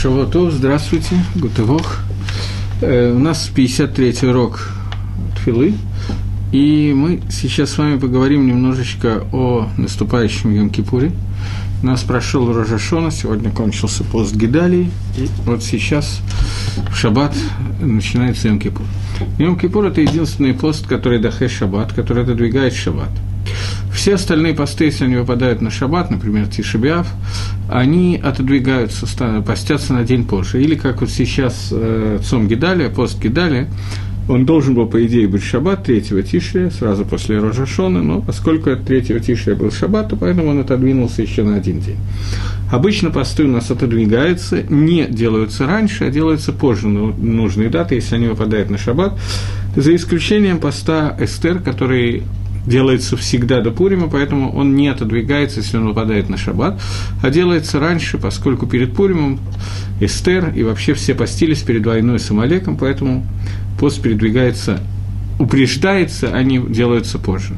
Шавуатов, здравствуйте, Гутывох. Э, у нас 53-й урок Тфилы, и мы сейчас с вами поговорим немножечко о наступающем Йом-Кипуре. У нас прошел Рожашона, сегодня кончился пост Гидалии, и вот сейчас в Шаббат начинается Йом-Кипур. Йом-Кипур – это единственный пост, который дахе Шаббат, который отодвигает Шаббат. Все остальные посты, если они выпадают на шаббат, например, Тишебиав, они отодвигаются, постятся на день позже. Или как вот сейчас э, Цом Гидалия, пост Гидалия, он должен был, по идее, быть шаббат 3 Тишрия, сразу после Рожашона, но поскольку от 3 Тишрия был шаббат, то поэтому он отодвинулся еще на один день. Обычно посты у нас отодвигаются, не делаются раньше, а делаются позже нужные даты, если они выпадают на шаббат, за исключением поста Эстер, который делается всегда до Пурима, поэтому он не отодвигается, если он выпадает на шаббат, а делается раньше, поскольку перед Пуримом Эстер и вообще все постились перед войной с Амалеком, поэтому пост передвигается упреждается, они делаются позже.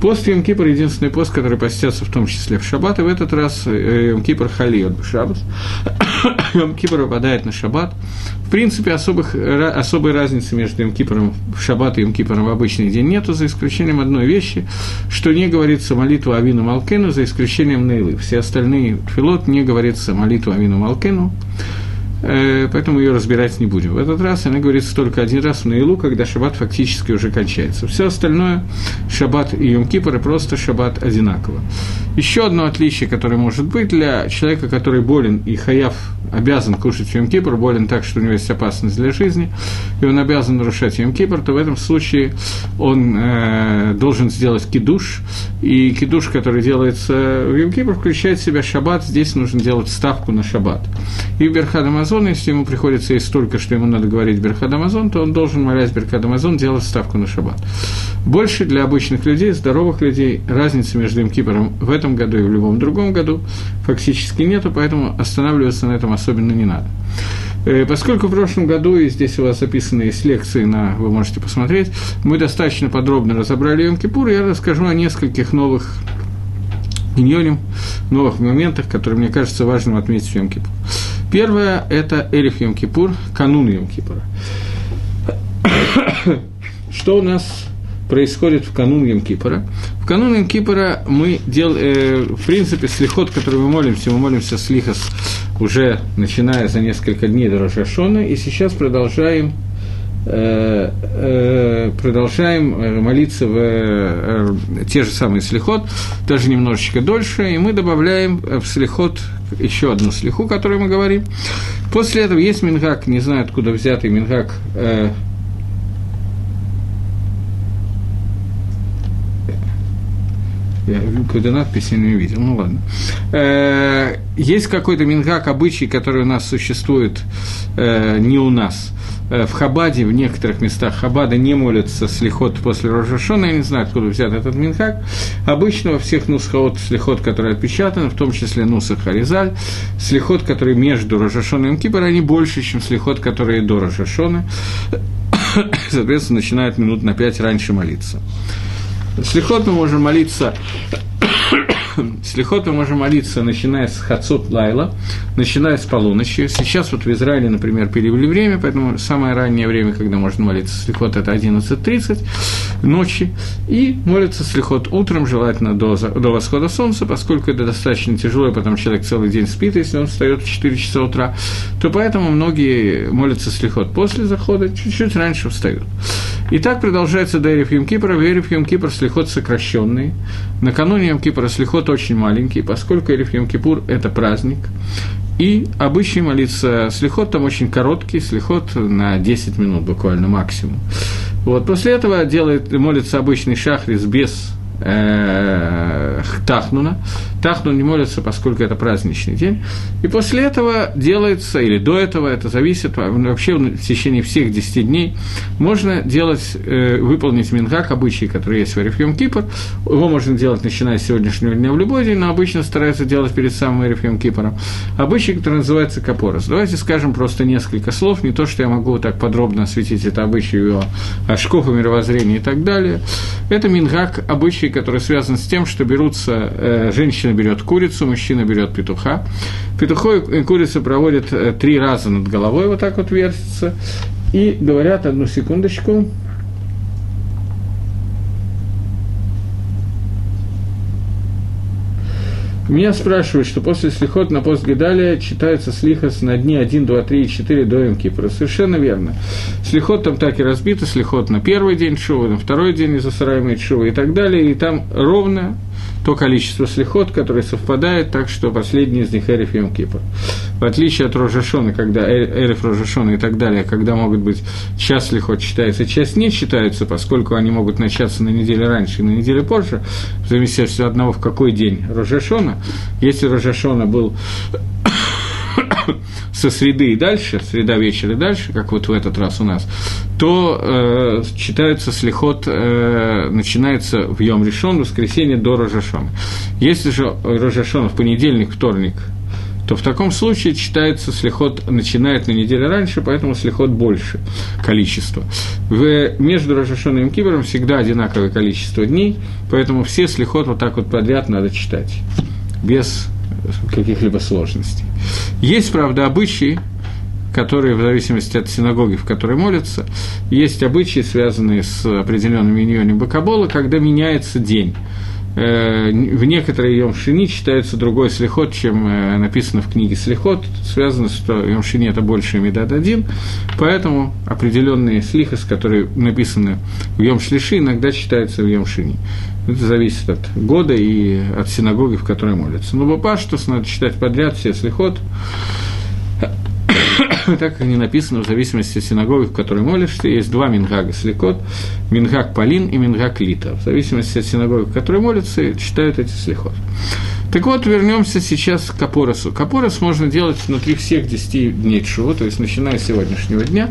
Пост Йом Кипр – единственный пост, который постятся в том числе в шаббат, и в этот раз э, Йом Кипр халиот шаббат. Йом Кипр выпадает на шаббат. В принципе, особых, особой разницы между Йом Кипром в шаббат и Йом Кипром в обычный день нету, за исключением одной вещи, что не говорится молитва Авину Малкену, за исключением Нейлы. Все остальные филот не говорится молитва Авину Малкену. Э, поэтому ее разбирать не будем. В этот раз она говорится только один раз в Наилу, когда шаббат фактически уже кончается. Все остальное, шаббат и Йом-Кипр, просто шаббат одинаково. Еще одно отличие, которое может быть для человека, который болен и хаяв обязан кушать Йом-Кипр, болен так, что у него есть опасность для жизни, и он обязан нарушать Йом-Кипр, то в этом случае он э, должен сделать кидуш, и кидуш, который делается в Йом-Кипр, включает в себя шаббат, здесь нужно делать ставку на шаббат. И в Берхадамазон, если ему приходится есть столько, что ему надо говорить Берхадамазон, то он должен, молясь Берхадамазон, делать ставку на шаббат. Больше для обычных людей, здоровых людей, разницы между Йом-Кипром в этом этом году и в любом другом году фактически нету, поэтому останавливаться на этом особенно не надо. Э, поскольку в прошлом году, и здесь у вас записаны есть лекции, на, вы можете посмотреть, мы достаточно подробно разобрали Йом Кипур, я расскажу о нескольких новых иньоним, новых моментах, которые мне кажется важным отметить в Йом Кипур. Первое – это Эриф Йом Кипур, канун Йом Кипура. Что у нас происходит в канун Йом-Кипора. В канун Йом-Кипора мы делаем, э, в принципе, слихот, который мы молимся, мы молимся слихос уже начиная за несколько дней до Рожашона, и сейчас продолжаем э, э, продолжаем э, молиться в те же самые слихот, даже немножечко дольше, и мы добавляем в слихот еще одну слиху, о которой мы говорим. После этого есть мингак, не знаю откуда взятый мингак, Я какую-то надпись я не видел, ну ладно. Э, есть какой-то мингак, обычай, который у нас существует э, не у нас. Э, в Хабаде, в некоторых местах Хабада не молятся слихот после Рожашона, я не знаю, откуда взят этот минхак. Обычно во всех нусхот слихот, которые отпечатаны, в том числе нусах Харизаль, слихот, которые между Рожашоном и Кипр, они больше, чем слихот, которые до Рожашона. Соответственно, начинают минут на пять раньше молиться. Слихот мы можем молиться Слихот мы можем молиться, начиная с Хацот Лайла, начиная с полуночи. Сейчас вот в Израиле, например, перевели время, поэтому самое раннее время, когда можно молиться Слихот, это 11.30 ночи. И молится Слихот утром, желательно до, до восхода солнца, поскольку это достаточно тяжело, и потом человек целый день спит, если он встает в 4 часа утра, то поэтому многие молятся Слихот после захода, чуть-чуть раньше встают. И так продолжается до Эриф Йом-Кипра. В Эриф Йом-Кипр слихот сокращенный. Накануне Йом-Кипра слихот очень маленький, поскольку Эриф Йом-Кипур – это праздник. И обычный молиться слихот там очень короткий, слихот на 10 минут буквально максимум. Вот, после этого делает, молится обычный шахрис без Тахнуна. Тахнун не молится, поскольку это праздничный день. И после этого делается, или до этого, это зависит, вообще в течение всех 10 дней можно делать, э, выполнить мингак, обычай, который есть в Эрифьем Кипр. Его можно делать, начиная с сегодняшнего дня в любой день, но обычно стараются делать перед самым Эрифьем Кипром. Обычай, который называется Капорос. Давайте скажем просто несколько слов, не то, что я могу так подробно осветить это обычай, его ашков и мировоззрение и так далее. Это мингак, обычай обычай, который связан с тем, что берутся, э, женщина берет курицу, мужчина берет петуха. Петухо и курица проводят э, три раза над головой, вот так вот вертится, и говорят, одну секундочку, Меня спрашивают, что после слихот на пост Гедалия читается слихос на дни 1, 2, 3 и 4 до Кипра. Совершенно верно. Слихот там так и разбито, слихот на первый день Шува, на второй день из-за Сарайма Шува и так далее. И там ровно то количество слихот, которое совпадает, так что последний из них Эриф Йом Кипр. В отличие от Рожашона, когда Эриф Рожашона и так далее, когда могут быть час слихот считается, час не считается, поскольку они могут начаться на неделю раньше и на неделю позже, в зависимости от одного, в какой день Рожашона. Если Рожашона был со среды и дальше, среда вечера и дальше, как вот в этот раз у нас, то э, читается слихот, э, начинается в Йом Решон, воскресенье до Рожашона. Если же Рожашон в понедельник, вторник, то в таком случае читается слихот, начинает на неделю раньше, поэтому слихот больше количество. В, между Рожашоном и Кибером всегда одинаковое количество дней, поэтому все слихот вот так вот подряд надо читать, без каких-либо сложностей. Есть, правда, обычаи, которые в зависимости от синагоги, в которой молятся, есть обычаи, связанные с определенными миньонами Бакабола, когда меняется день. Э, в некоторые Йом Шини читается другой слихот, чем э, написано в книге слихот. Связано, что Йом Шини – это больше Медад один, поэтому определенные слихос, которые написаны в Йом Шлиши, иногда читаются в Йом Шини. Это зависит от года и от синагоги, в которой молятся. Но Бапаштус надо читать подряд все слихот, так как они написаны в зависимости от синагоги, в которой молишься. Есть два мингага слихот, мингаг Полин и мингаг Лита. В зависимости от синагоги, в которой молятся, читают эти слихот. Так вот, вернемся сейчас к Апоросу. Капорос можно делать внутри всех 10 дней Чува, то есть начиная с сегодняшнего дня.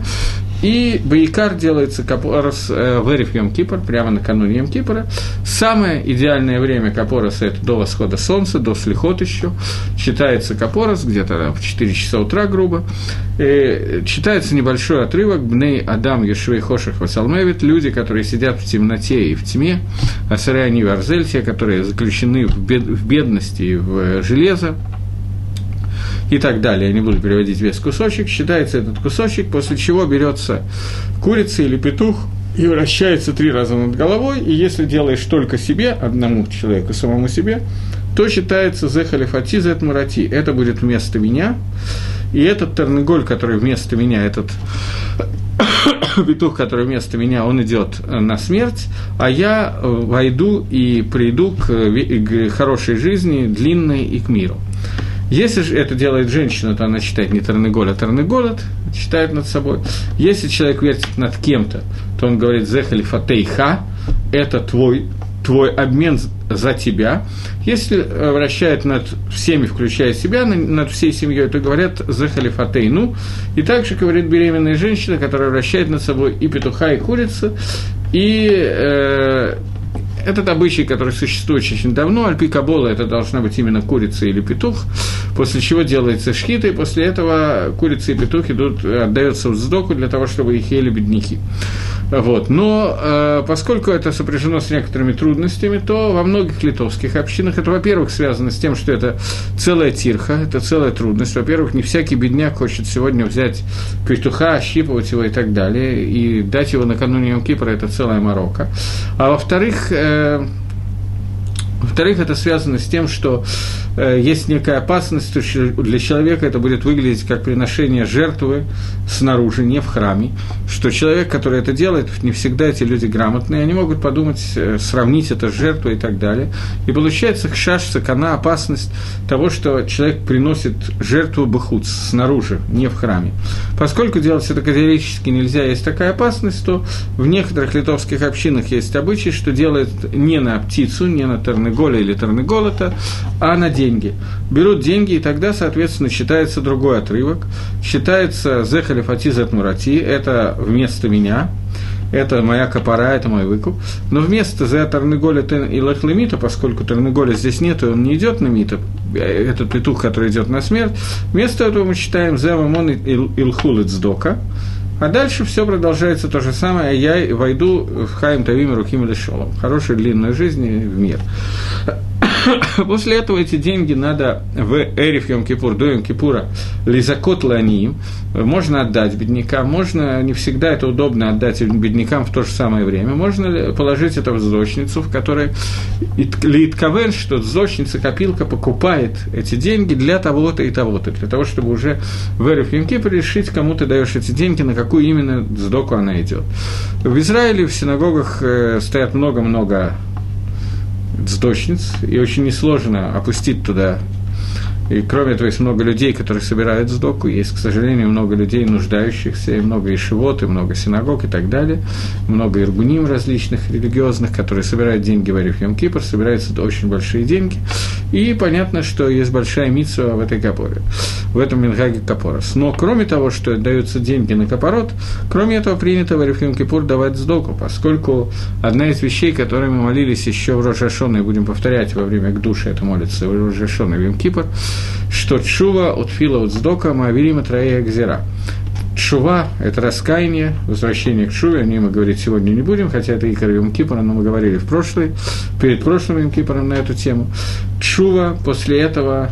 И Баикар делается Капорос э, в Эриф Кипр, прямо накануне Йом Кипра. Самое идеальное время Капороса – это до восхода солнца, до слихот еще. Читается Капорос где-то в 4 часа утра, грубо. И читается небольшой отрывок «Бней Адам Ешвей Хошах Васалмевит» – люди, которые сидят в темноте и в тьме, Асаряни Варзель, те, которые заключены в, бед, в бедности и в железо, и так далее. Я не буду переводить весь кусочек. Считается этот кусочек, после чего берется курица или петух и вращается три раза над головой. И если делаешь только себе, одному человеку, самому себе, то считается зехалифати зет мурати. Это будет вместо меня. И этот тернеголь, который вместо меня, этот петух, который вместо меня, он идет на смерть, а я войду и приду к, к хорошей жизни, длинной и к миру. Если же это делает женщина, то она читает не Тарныголь, а Тарныголот, читает над собой. Если человек вертит над кем-то, то он говорит «Зехали фатейха», это твой, твой обмен за тебя. Если вращает над всеми, включая себя, над всей семьей, то говорят «Зехали фатейну». И также говорит беременная женщина, которая вращает над собой и петуха, и курица, и э, этот обычай, который существует очень давно, альпи кабола, это должна быть именно курица или петух, после чего делается шхита, и после этого курица и петух идут, отдается в сдоку для того, чтобы их ели бедняки. Вот. Но э, поскольку это сопряжено с некоторыми трудностями, то во многих литовских общинах это, во-первых, связано с тем, что это целая тирха, это целая трудность. Во-первых, не всякий бедняк хочет сегодня взять петуха, ощипывать его и так далее, и дать его накануне Йом Кипра, это целая морока. А во-вторых, э, Um. Во-вторых, это связано с тем, что э, есть некая опасность, что для человека это будет выглядеть как приношение жертвы снаружи, не в храме, что человек, который это делает, не всегда эти люди грамотные, они могут подумать, э, сравнить это с жертвой и так далее. И получается хшаш, сакана, опасность того, что человек приносит жертву бахут снаружи, не в храме. Поскольку делать это категорически нельзя, есть такая опасность, то в некоторых литовских общинах есть обычай, что делают не на птицу, не на терн Тарныголя или Тарныголота, а на деньги. Берут деньги, и тогда, соответственно, считается другой отрывок. Считается Зехали Фатизат Мурати, это вместо меня, это моя копора, это мой выкуп. Но вместо за Тарныголя и Лахлемита, поскольку Тарныголя здесь нет, и он не идет на Мита, этот петух, который идет на смерть, вместо этого мы считаем за Мамон Илхул Ицдока, А дальше все продолжается то же самое. Я войду в Хаим Тавим Руким или Шолом. Хорошую длинную жизнь в мир. После этого эти деньги надо в Эриф Йом Кипур, до Йом Кипура, Лизакот Ланиим, можно отдать беднякам, можно, не всегда это удобно отдать беднякам в то же самое время, можно положить это в зочницу, в которой Литковен, что зочница, копилка покупает эти деньги для того-то и того-то, для того, чтобы уже в Эриф Йом Кипур решить, кому ты даешь эти деньги, на какую именно сдоку она идет. В Израиле в синагогах э, стоят много-много цдочниц, и очень несложно опустить туда и кроме того, есть много людей, которые собирают сдоку, есть, к сожалению, много людей, нуждающихся, и много ишивот, и много синагог и так далее, много иргуним различных религиозных, которые собирают деньги в Ариф Йом Кипр, собираются очень большие деньги, и понятно, что есть большая митсва в этой капоре, в этом Мингаге Капорос. Но кроме того, что даются деньги на капорот, кроме этого принято в Ариф Йом Кипур давать сдоку, поскольку одна из вещей, которые мы молились еще в Рожашон, и будем повторять во время к душе это молится в Рожашон и в Кипр, что чува от фила от сдока маавирима троея гзира. Чува – это раскаяние, возвращение к чуве, о ней мы говорить сегодня не будем, хотя это Икар Йом Кипра, но мы говорили в прошлый, перед прошлым Йом Кипром на эту тему. Чува после этого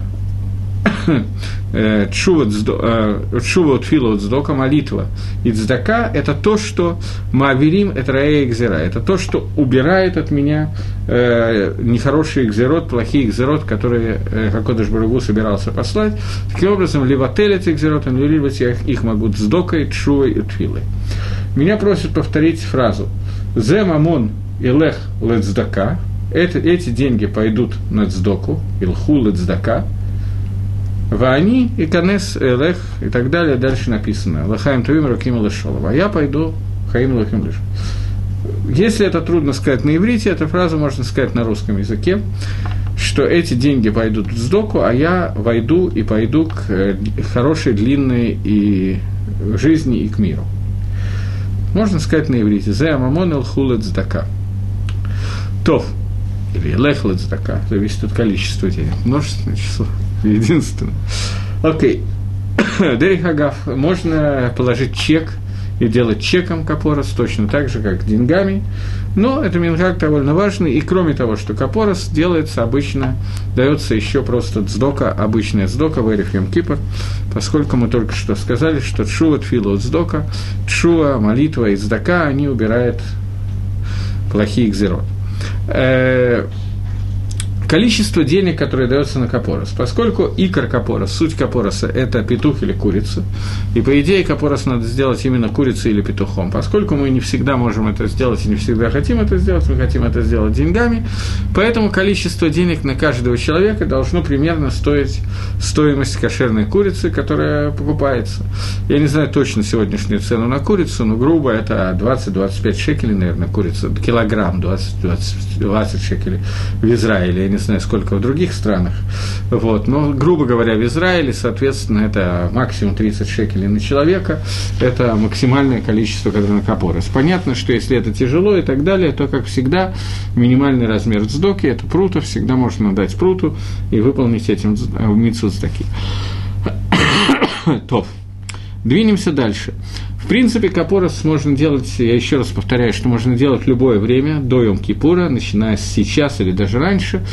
чува э, от фила от сдока, молитва и цдака – это то, что маверим – это раэ экзера, это то, что убирает от меня э, нехороший экзерот, плохие экзерот, которые э, Хакодыш Барагу собирался послать. Таким образом, либо телец экзеротом, либо я их, могу цдокой, чувой и тфилой. Меня просят повторить фразу «Зе мамон илех лецдака» это, эти деньги пойдут на цдоку, илху лецдака – Вани и Канес Элех и так далее, дальше написано. Лахаем Тувим Раким Лешолова. А я пойду Хаим Лахим Леш. Если это трудно сказать на иврите, эту фразу можно сказать на русском языке, что эти деньги пойдут в сдоку, а я войду и пойду к э, хорошей, длинной и жизни и к миру. Можно сказать на иврите. Зе амамон эл хулет сдака. Тов. Или лех лет сдака. Зависит от количества денег. Множественное число единственное. Окей. Дерихагав, можно положить чек и делать чеком капорос, точно так же, как деньгами. Но это минхак довольно важный, и кроме того, что капорос делается обычно, дается еще просто цдока, обычная цдока в Эриф Кипр, поскольку мы только что сказали, что тшува, тфила, цдока, тшува, молитва и цдака, они убирают плохие экзерот. Количество денег, которое дается на капорос. Поскольку икор капорос, суть капороса – это петух или курица, и по идее капорос надо сделать именно курицей или петухом. Поскольку мы не всегда можем это сделать и не всегда хотим это сделать, мы хотим это сделать деньгами, поэтому количество денег на каждого человека должно примерно стоить стоимость кошерной курицы, которая покупается. Я не знаю точно сегодняшнюю цену на курицу, но грубо это 20-25 шекелей, наверное, курица, килограмм 20, 20, 20 шекелей в Израиле, я не знаю, сколько в других странах. Вот. Но, грубо говоря, в Израиле, соответственно, это максимум 30 шекелей на человека, это максимальное количество кадронокопорос. Понятно, что если это тяжело и так далее, то, как всегда, минимальный размер цдоки – это прута, всегда можно дать пруту и выполнить этим э, митцу цдаки. Топ. Двинемся дальше. В принципе, капорос можно делать, я еще раз повторяю, что можно делать в любое время, до Йом-Кипура, начиная с сейчас или даже раньше.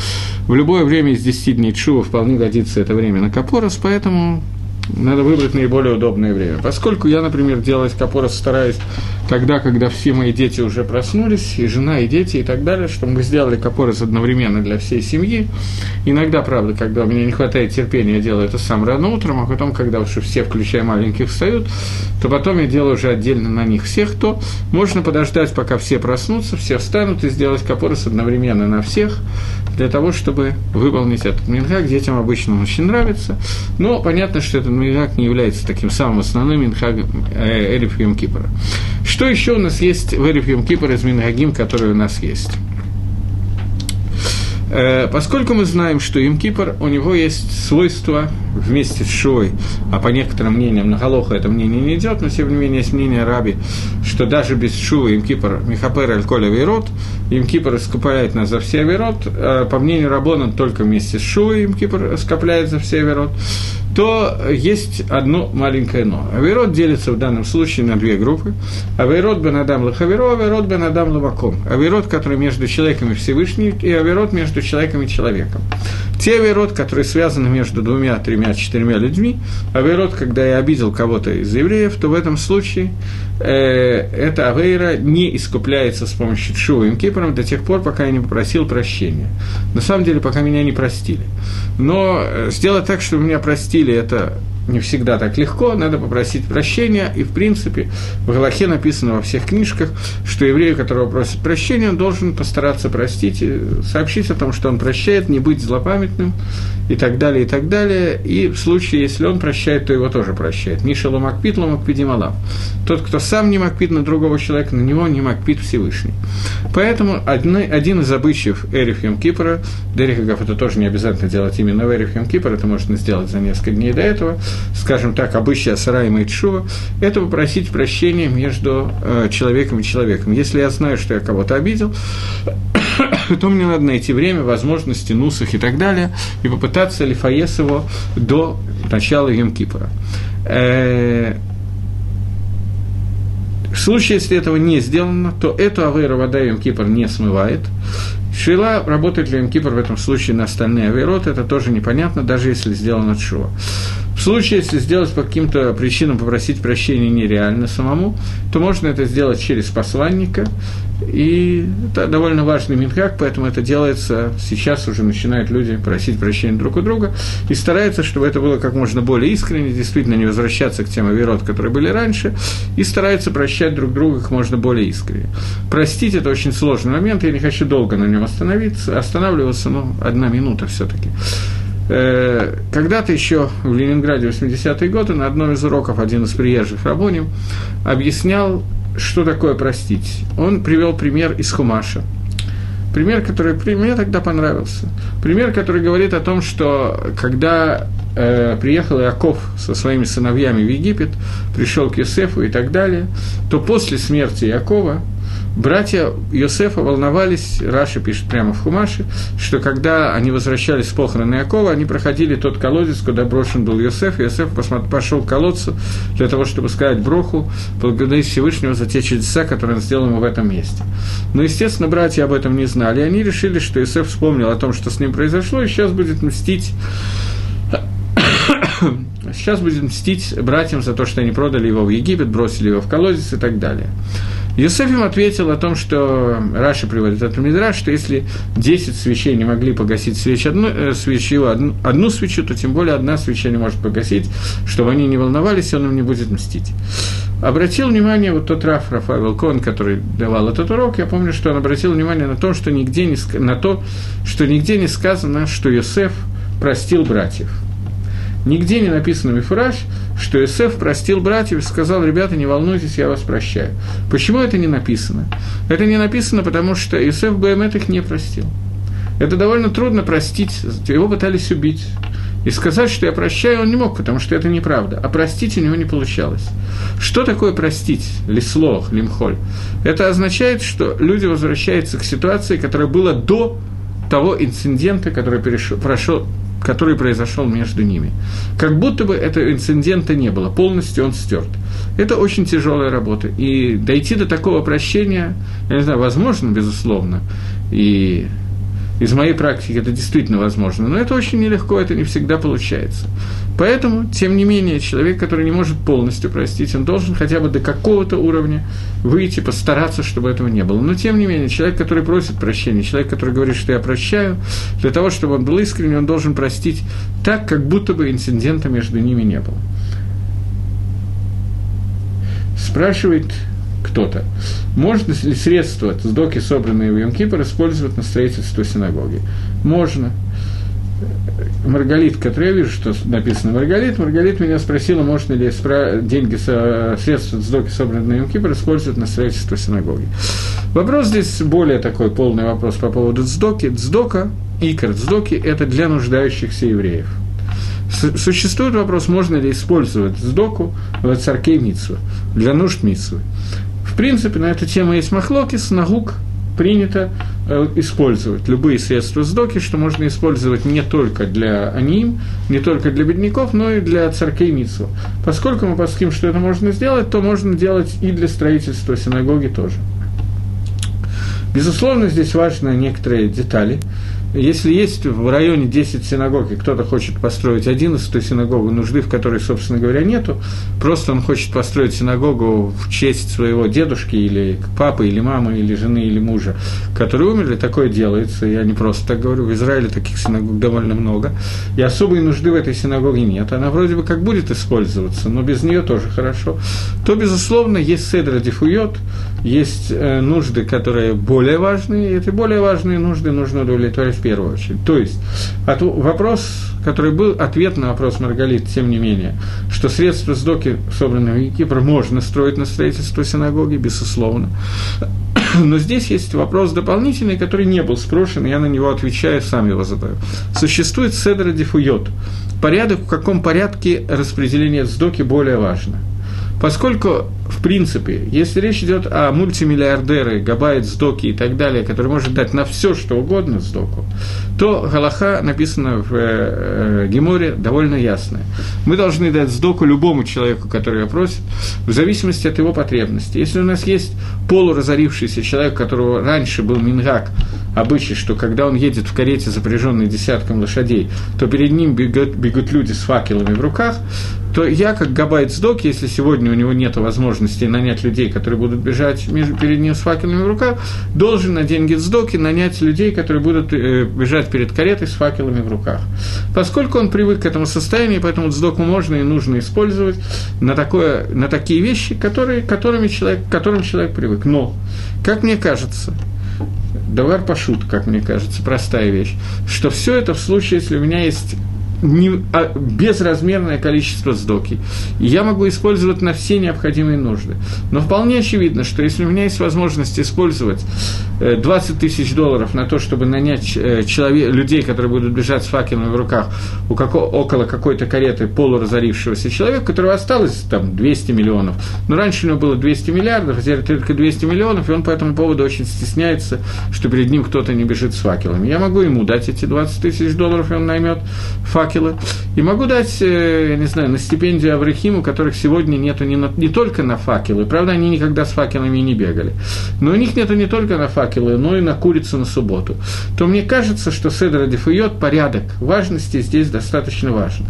В любое время из 10 дней Чува вполне годится это время на капорос, поэтому надо выбрать наиболее удобное время. Поскольку я, например, делать капорос стараюсь тогда, когда все мои дети уже проснулись, и жена, и дети, и так далее, чтобы мы сделали капорос одновременно для всей семьи. Иногда, правда, когда меня не хватает терпения, я делаю это сам рано утром, а потом, когда уже все, включая маленьких, встают, то потом я делаю уже отдельно на них всех, то можно подождать, пока все проснутся, все встанут и сделать капорос одновременно на всех, для того, чтобы выполнить этот минхак. Детям обычно очень нравится, но понятно, что этот не является таким самым основным минхагом э, Эриф Кипра. Что еще у нас есть в Эриф Йом из Минхагим, который у нас есть? Э, поскольку мы знаем, что Йом-Кипр, у него есть свойство вместе с Шой, а по некоторым мнениям на Галоха это мнение не идет, но тем не менее есть мнение Раби, что даже без Шува Йом-Кипр Михапер Аль-Коль Авейрот, Йом-Кипр искупляет нас за все Авейрот, э, по мнению Рабона только вместе с Шувой Йом-Кипр искупляет за все Авейрот, то есть одно маленькое «но». Аверот делится в данном случае на две группы. Аверот бен Адам лахаверо, Аверот бен Адам лаваком. Аверот, который между человеком и Всевышним, и Аверот между человеком и человеком. Те Аверот, которые связаны между двумя, тремя, четырьмя людьми, Аверот, когда я обидел кого-то из евреев, то в этом случае э, эта Авейра не искупляется с помощью Чува и Кипром до тех пор, пока я не попросил прощения. На самом деле, пока меня не простили. Но э, сделать так, чтобы меня простили, это не всегда так легко, надо попросить прощения, и, в принципе, в Галахе написано во всех книжках, что еврею, которого просит прощения, он должен постараться простить, сообщить о том, что он прощает, не быть злопамятным, и так далее, и так далее, и в случае, если он прощает, то его тоже прощает. Миша Ламакпит, Ламакпидималав. Тот, кто сам не макпит на другого человека, на него не макпит Всевышний. Поэтому один из обычаев Эриф Кипра, Дерихагов это тоже не обязательно делать именно в Эриф Йом Кипр, это можно сделать за несколько дней до этого, скажем так, обычай Асара и Майтшува, это попросить прощения между э, человеком и человеком. Если я знаю, что я кого-то обидел, то мне надо найти время, возможности, нусах и так далее, и попытаться лифаес его до начала Йом-Кипра. Э, в случае, если этого не сделано, то эту авейру вода Йом-Кипр не смывает. Шила, работает ли Йом-Кипр в этом случае на остальные авейроты, это тоже непонятно, даже если сделано шува. В случае, если сделать по каким-то причинам, попросить прощения нереально самому, то можно это сделать через посланника, и это довольно важный минхак, поэтому это делается, сейчас уже начинают люди просить прощения друг у друга, и стараются, чтобы это было как можно более искренне, действительно не возвращаться к тем авирот, которые были раньше, и стараются прощать друг друга как можно более искренне. Простить – это очень сложный момент, я не хочу долго на нем остановиться, останавливаться, но одна минута все таки Э, когда-то еще в Ленинграде 80-е годы на одном из уроков один из приезжих рабоним объяснял, что такое простить. Он привел пример из Хумаша. Пример, который мне тогда понравился. Пример, который говорит о том, что когда э, приехал Иаков со своими сыновьями в Египет, пришел к Юсефу и так далее, то после смерти Иакова Братья Йосефа волновались, Раша пишет прямо в Хумаше, что когда они возвращались с похороны Якова, они проходили тот колодец, куда брошен был Йосеф, и Йосеф пошел к колодцу для того, чтобы сказать Броху, благодарить Всевышнего за те чудеса, которые он сделал ему в этом месте. Но, естественно, братья об этом не знали, и они решили, что Йосеф вспомнил о том, что с ним произошло, и сейчас будет мстить сейчас будет мстить братьям за то, что они продали его в Египет, бросили его в колодец и так далее. Юсеф им ответил о том, что Раша приводит этот Мидраш, что если 10 свечей не могли погасить свеч одну, э, свечу, одну, одну свечу, то тем более одна свеча не может погасить, чтобы они не волновались, он им не будет мстить. Обратил внимание вот тот Раф Рафаэл Кон, который давал этот урок, я помню, что он обратил внимание на то, что нигде не, на то, что нигде не сказано, что Йосеф простил братьев – Нигде не написано Мифураж, что Исеф простил братьев и сказал, ребята, не волнуйтесь, я вас прощаю. Почему это не написано? Это не написано, потому что Исеф Бемет их не простил. Это довольно трудно простить, его пытались убить. И сказать, что я прощаю, он не мог, потому что это неправда. А простить у него не получалось. Что такое простить? Лислох, лимхоль. Это означает, что люди возвращаются к ситуации, которая была до того инцидента, который перешел, прошел, который произошел между ними. Как будто бы этого инцидента не было, полностью он стерт. Это очень тяжелая работа. И дойти до такого прощения, я не знаю, возможно, безусловно. И из моей практики это действительно возможно, но это очень нелегко, это не всегда получается. Поэтому, тем не менее, человек, который не может полностью простить, он должен хотя бы до какого-то уровня выйти, постараться, чтобы этого не было. Но, тем не менее, человек, который просит прощения, человек, который говорит, что я прощаю, для того, чтобы он был искренний, он должен простить так, как будто бы инцидента между ними не было. Спрашивает кто-то. Можно ли средства сдоки, собранные в Йом-Кипр, использовать на строительство синагоги? Можно. Маргалит, который я вижу, что написано Маргалит, Маргалит меня спросила, можно ли деньги, средства сдоки, собранные на Йом-Кипр, использовать на строительство синагоги. Вопрос здесь более такой полный вопрос по поводу сдоки. Сдока икор сдоки – это для нуждающихся евреев. Существует вопрос, можно ли использовать сдоку в царке Митсу, для нужд Митсу. В принципе, на эту тему есть махлокис, нагук, принято э, использовать любые средства сдоки, что можно использовать не только для аним, не только для бедняков, но и для царкей Митсу. Поскольку мы посмотрим, что это можно сделать, то можно делать и для строительства синагоги тоже. Безусловно, здесь важны некоторые детали. Если есть в районе 10 синагог, и кто-то хочет построить 11 синагогу, нужды в которой, собственно говоря, нету, просто он хочет построить синагогу в честь своего дедушки или папы, или мамы, или жены, или мужа, которые умерли, такое делается. Я не просто так говорю, в Израиле таких синагог довольно много. И особой нужды в этой синагоге нет. Она вроде бы как будет использоваться, но без нее тоже хорошо. То, безусловно, есть седра дифуйот, есть э, нужды, которые более важные, и эти более важные нужды нужно удовлетворять в первую очередь. То есть от, вопрос, который был, ответ на вопрос Маргалит, тем не менее, что средства сдоки, собранные в Кипр, можно строить на строительство синагоги, безусловно. Но здесь есть вопрос дополнительный, который не был спрошен, я на него отвечаю, сам его задаю. Существует седра дифуйот. Порядок, в каком порядке распределение сдоки более важно – Поскольку, в принципе, если речь идет о мультимиллиардере, габайт, сдоки и так далее, который может дать на все, что угодно сдоку, то Галаха, написано в э, э, Геморе, довольно ясная. Мы должны дать сдоку любому человеку, который ее просит, в зависимости от его потребности. Если у нас есть полуразорившийся человек, которого раньше был мингак, обычай, что когда он едет в карете, запряженной десятком лошадей, то перед ним бегут, бегут люди с факелами в руках, то я, как габайт сдок, если сегодня у него нет возможности нанять людей, которые будут бежать перед ним с факелами в руках, должен на деньги сдоки нанять людей, которые будут э, бежать перед каретой с факелами в руках. Поскольку он привык к этому состоянию, поэтому сдоку можно и нужно использовать на, такое, на такие вещи, которые, которыми человек, к которым человек привык. Но, как мне кажется, Давар пошут, как мне кажется, простая вещь, что все это в случае, если у меня есть не, а, безразмерное количество сдоки. Я могу использовать на все необходимые нужды. Но вполне очевидно, что если у меня есть возможность использовать 20 э, тысяч долларов на то, чтобы нанять э, человек, людей, которые будут бежать с факелами в руках у како, около какой-то кареты полуразорившегося человека, у которого осталось там 200 миллионов, но раньше у него было 200 миллиардов, а теперь только 200 миллионов, и он по этому поводу очень стесняется, что перед ним кто-то не бежит с факелами. Я могу ему дать эти 20 тысяч долларов, и он наймет факел факелы. И могу дать, э, я не знаю, на стипендию Аврахиму, которых сегодня нету не, на, не только на факелы. Правда, они никогда с факелами не бегали. Но у них нету не только на факелы, но и на курицу на субботу. То мне кажется, что Седра Дефуйот, порядок важности здесь достаточно важен.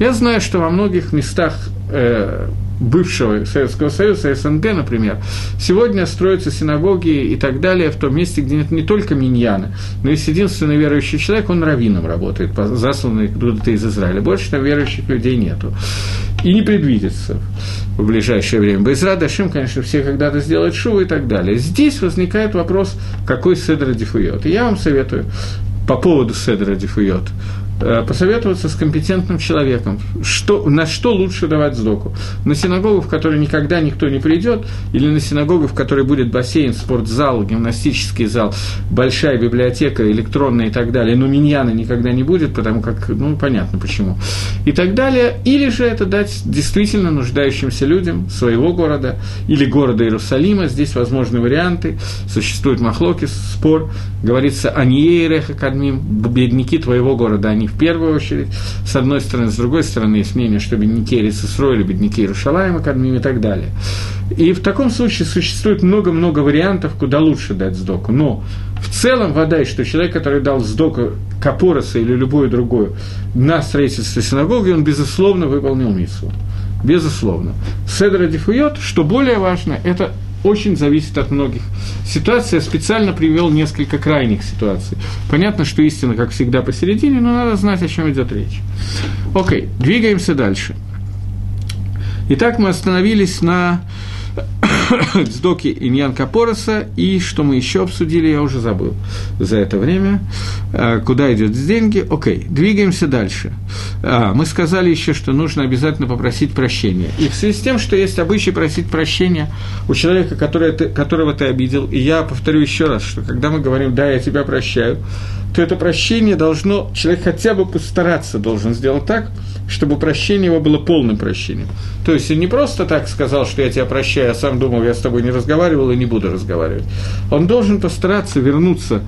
Я знаю, что во многих местах э, бывшего Советского Союза, СНГ, например, сегодня строятся синагоги и так далее в том месте, где нет не только миньяна, но и единственный верующий человек, он раввином работает, засланный куда-то из Израиля. Больше там верующих людей нету. И не предвидится в ближайшее время. Безра Дашим, конечно, все когда-то сделают шоу и так далее. Здесь возникает вопрос, какой седр дифует. И я вам советую по поводу седра дифует посоветоваться с компетентным человеком, что, на что лучше давать сдоку. На синагогу, в которой никогда никто не придет, или на синагогу, в которой будет бассейн, спортзал, гимнастический зал, большая библиотека, электронная и так далее, но миньяна никогда не будет, потому как, ну, понятно почему. И так далее. Или же это дать действительно нуждающимся людям своего города или города Иерусалима. Здесь возможны варианты. Существует махлоки, спор. Говорится, аниереха кадмим, бедняки твоего города, они в первую очередь, с одной стороны, с другой стороны, есть мнение, что бедняки Рицесрой или бедняки Иерушалайма, Кадмим и так далее. И в таком случае существует много-много вариантов, куда лучше дать сдоку. Но в целом вода, что человек, который дал сдоку Капороса или любую другую на строительство синагоги, он, безусловно, выполнил миссу. Безусловно. Седра дифует, что более важно, это очень зависит от многих ситуаций. Я специально привел несколько крайних ситуаций. Понятно, что истина, как всегда, посередине, но надо знать, о чем идет речь. Окей, двигаемся дальше. Итак, мы остановились на Цдоки Иньян Капороса, и что мы еще обсудили, я уже забыл за это время. А, куда идет деньги? Окей, двигаемся дальше. А, мы сказали еще, что нужно обязательно попросить прощения. И в связи с тем, что есть обычай просить прощения у человека, ты, которого ты обидел, и я повторю еще раз, что когда мы говорим «да, я тебя прощаю», то это прощение должно, человек хотя бы постараться должен сделать так, чтобы прощение его было полным прощением. То есть он не просто так сказал, что я тебя прощаю, а сам думал, я с тобой не разговаривал и не буду разговаривать. Он должен постараться вернуться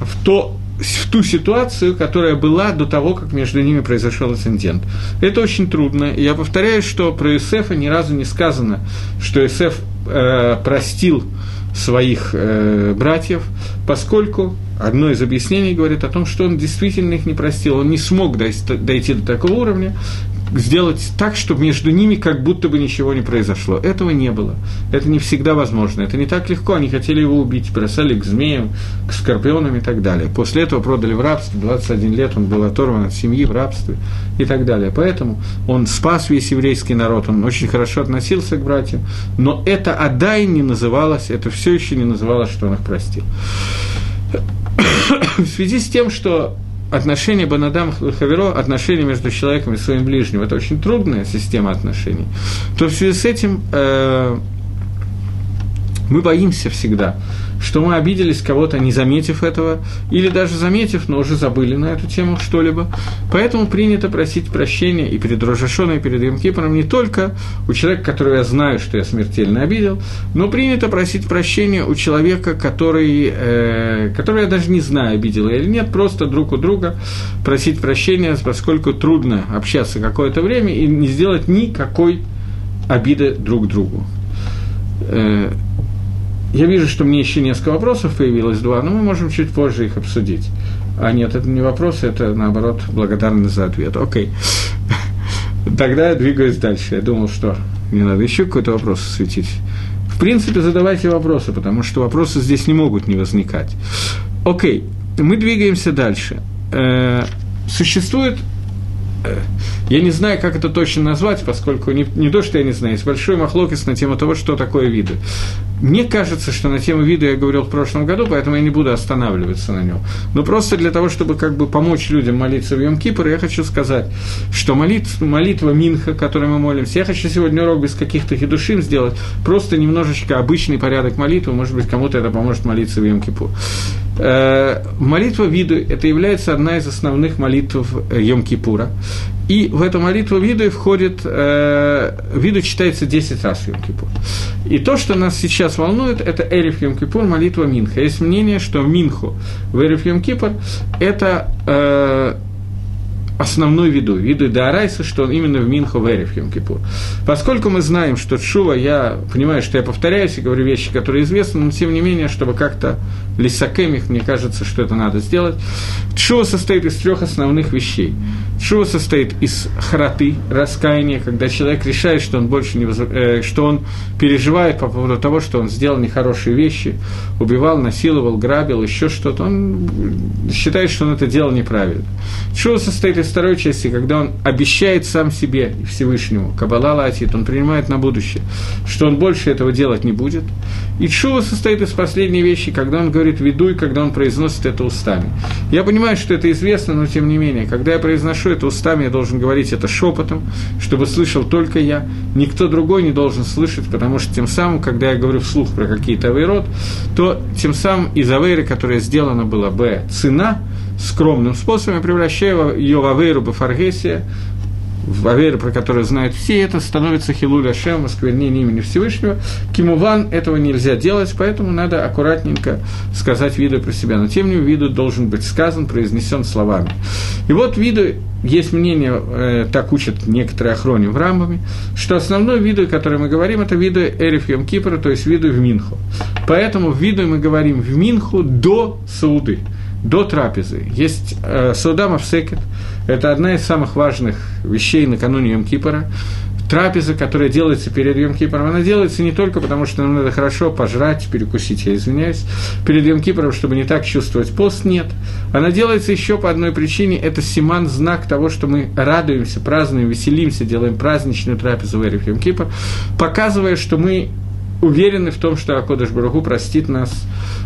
в то в ту ситуацию, которая была до того, как между ними произошел инцидент. Это очень трудно. Я повторяю, что про Исефа ни разу не сказано, что Исеф э, простил своих э, братьев, поскольку одно из объяснений говорит о том, что он действительно их не простил, он не смог дойти до такого уровня, сделать так, чтобы между ними как будто бы ничего не произошло. Этого не было. Это не всегда возможно. Это не так легко. Они хотели его убить, бросали к змеям, к скорпионам и так далее. После этого продали в рабство. 21 лет он был оторван от семьи в рабстве и так далее. Поэтому он спас весь еврейский народ, он очень хорошо относился к братьям. Но это Адай не называлось, это все еще не называлось, что он их простил. В связи с тем, что отношения Банадам Хаверо, отношения между человеком и своим ближним, это очень трудная система отношений, то в связи с этим э, мы боимся всегда, что мы обиделись кого-то, не заметив этого, или даже заметив, но уже забыли на эту тему что-либо. Поэтому принято просить прощения и перед Рожашоной, и перед Емкипором не только у человека, которого я знаю, что я смертельно обидел, но принято просить прощения у человека, который, э, которого я даже не знаю, обидел или нет, просто друг у друга просить прощения, поскольку трудно общаться какое-то время и не сделать никакой обиды друг другу. Я вижу, что мне еще несколько вопросов появилось, два, но мы можем чуть позже их обсудить. А нет, это не вопросы, это, наоборот, благодарность за ответ. Окей. Тогда я двигаюсь дальше. Я думал, что мне надо еще какой-то вопрос осветить. В принципе, задавайте вопросы, потому что вопросы здесь не могут не возникать. Окей, мы двигаемся дальше. Э, существует я не знаю, как это точно назвать, поскольку не, не то, что я не знаю, есть большой махлокис на тему того, что такое виды. Мне кажется, что на тему вида я говорил в прошлом году, поэтому я не буду останавливаться на нем. Но просто для того, чтобы как бы помочь людям молиться в Йом Кипр, я хочу сказать, что молит, молитва Минха, которой мы молимся, я хочу сегодня урок без каких-то хидушим сделать, просто немножечко обычный порядок молитвы, может быть, кому-то это поможет молиться в Йом Кипур. Э, молитва виду – это является одна из основных молитв э, Йом-Кипура. И в эту молитву виду входит, э, виду читается 10 раз в Йом-Кипур. И то, что нас сейчас волнует, это Эриф Йом-Кипур, молитва Минха. Есть мнение, что Минху в Эриф Йом-Кипур – это э, основной виду, виду Даарайса, что он именно в Минху Верев Йом Кипур. Поскольку мы знаем, что Чува, я понимаю, что я повторяюсь и говорю вещи, которые известны, но тем не менее, чтобы как-то лисакем их, мне кажется, что это надо сделать. Чува состоит из трех основных вещей. Чува состоит из храты, раскаяния, когда человек решает, что он больше не воз... э, что он переживает по поводу того, что он сделал нехорошие вещи, убивал, насиловал, грабил, еще что-то. Он считает, что он это делал неправильно. Чува состоит из второй части, когда он обещает сам себе и Всевышнему, Кабала Латит, он принимает на будущее, что он больше этого делать не будет. И Чува состоит из последней вещи, когда он говорит «веду» когда он произносит это устами. Я понимаю, что это известно, но тем не менее, когда я произношу это устами, я должен говорить это шепотом, чтобы слышал только я, никто другой не должен слышать, потому что тем самым, когда я говорю вслух про какие-то авейрот, то тем самым из авейры, которая сделана была бы цена, скромным способом, я превращаю ее в авейру бафаргесия, в Авере, про которую знают все, это становится Хилуль Ашем, осквернение имени Всевышнего. Кимуван этого нельзя делать, поэтому надо аккуратненько сказать виду про себя. Но тем не менее, виду должен быть сказан, произнесен словами. И вот виду, есть мнение, э, так учат некоторые охрони в Рамбами, что основной виду, о котором мы говорим, это виду Эриф Йом Кипра, то есть виду в Минху. Поэтому виду мы говорим в Минху до Сауды до трапезы. Есть э, Саудам Авсекет, это одна из самых важных вещей накануне Йом-Кипора. Трапеза, которая делается перед Йом-Кипором, она делается не только потому, что нам надо хорошо пожрать, перекусить, я извиняюсь, перед Йом-Кипором, чтобы не так чувствовать пост, нет. Она делается еще по одной причине, это симан, знак того, что мы радуемся, празднуем, веселимся, делаем праздничную трапезу в Эриф Йом-Кипор, показывая, что мы уверены в том, что Акодыш Барагу простит нас,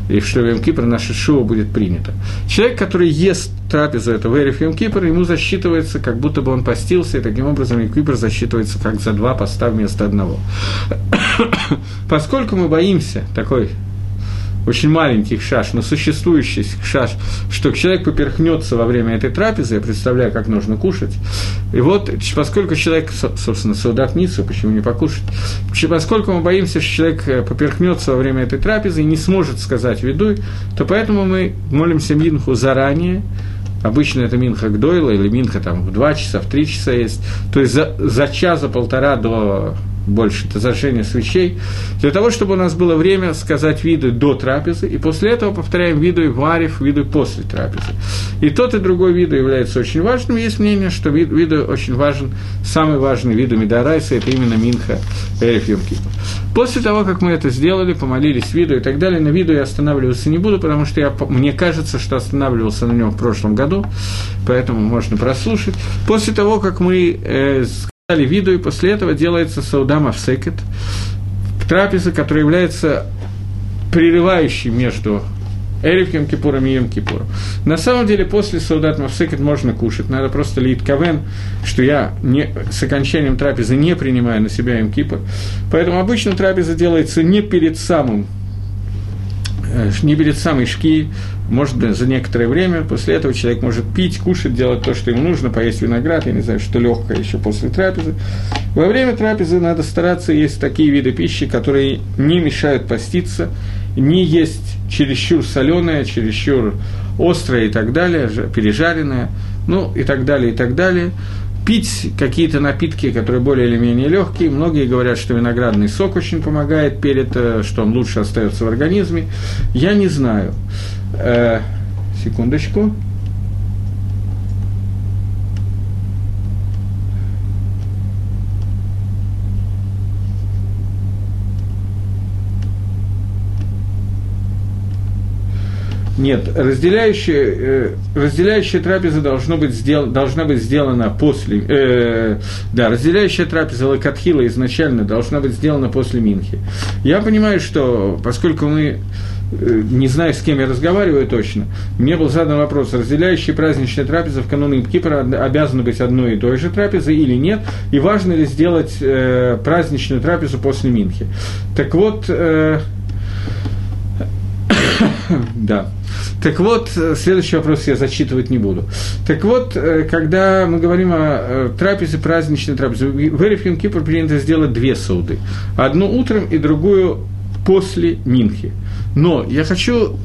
и что в Кипр наше шоу будет принято. Человек, который ест трапезу этого Эриф Йом Кипр, ему засчитывается, как будто бы он постился, и таким образом Йом Кипр засчитывается как за два поста вместо одного. Поскольку мы боимся такой очень маленьких шаш, но существующих шаш, что человек поперхнется во время этой трапезы, я представляю, как нужно кушать. И вот, поскольку человек, собственно, солдат Ницу, почему не покушать, поскольку мы боимся, что человек э, поперхнется во время этой трапезы и не сможет сказать виду, то поэтому мы молимся Минху заранее, Обычно это Минха Гдойла или Минха там в два часа, в три часа есть. То есть за, за час, за полтора до больше, это зажжение свечей, для того, чтобы у нас было время сказать виду до трапезы, и после этого повторяем виду и варив, виду после трапезы. И тот и другой виду является очень важным. Есть мнение, что вид, виду очень важен, самый важный виду Медарайса, это именно Минха Эриф Йом После того, как мы это сделали, помолились виду и так далее, на виду я останавливаться не буду, потому что я, мне кажется, что останавливался на нем в прошлом году, поэтому можно прослушать. После того, как мы э, виду, и после этого делается саудам авсекет, трапеза, которая является прерывающей между Эриф Йом Кипуром и Йом Кипуром. На самом деле, после Саудат Мавсекет можно кушать. Надо просто лить кавен, что я не, с окончанием трапезы не принимаю на себя Йом Кипур. Поэтому обычно трапеза делается не перед самым Э, не перед самой шки, может быть, за некоторое время. После этого человек может пить, кушать, делать то, что ему нужно, поесть виноград, я не знаю, что легкое еще после трапезы. Во время трапезы надо стараться есть такие виды пищи, которые не мешают поститься, не есть чересчур соленое, чересчур острое и так далее, пережаренное, ну и так далее, и так далее пить какие-то напитки, которые более или менее легкие. Многие говорят, что виноградный сок очень помогает перед, э, что он лучше остается в организме. Я не знаю. Э, секундочку. Нет, разделяющая, э, разделяющая трапеза должно быть сдел, должна быть сделана после... Э, да, разделяющая трапеза Лакатхила изначально должна быть сделана после Минхи. Я понимаю, что поскольку мы э, не знаю, с кем я разговариваю точно, мне был задан вопрос, разделяющая праздничная трапеза в канун Кипра обязана быть одной и той же трапезой или нет, и важно ли сделать э, праздничную трапезу после Минхи. Так вот, э, да. Так вот, э, следующий вопрос я зачитывать не буду. Так вот, э, когда мы говорим о э, трапезе, праздничной трапезе, в Эриф Кипр принято сделать две сауды. Одну утром и другую после Минхи. Но я хочу,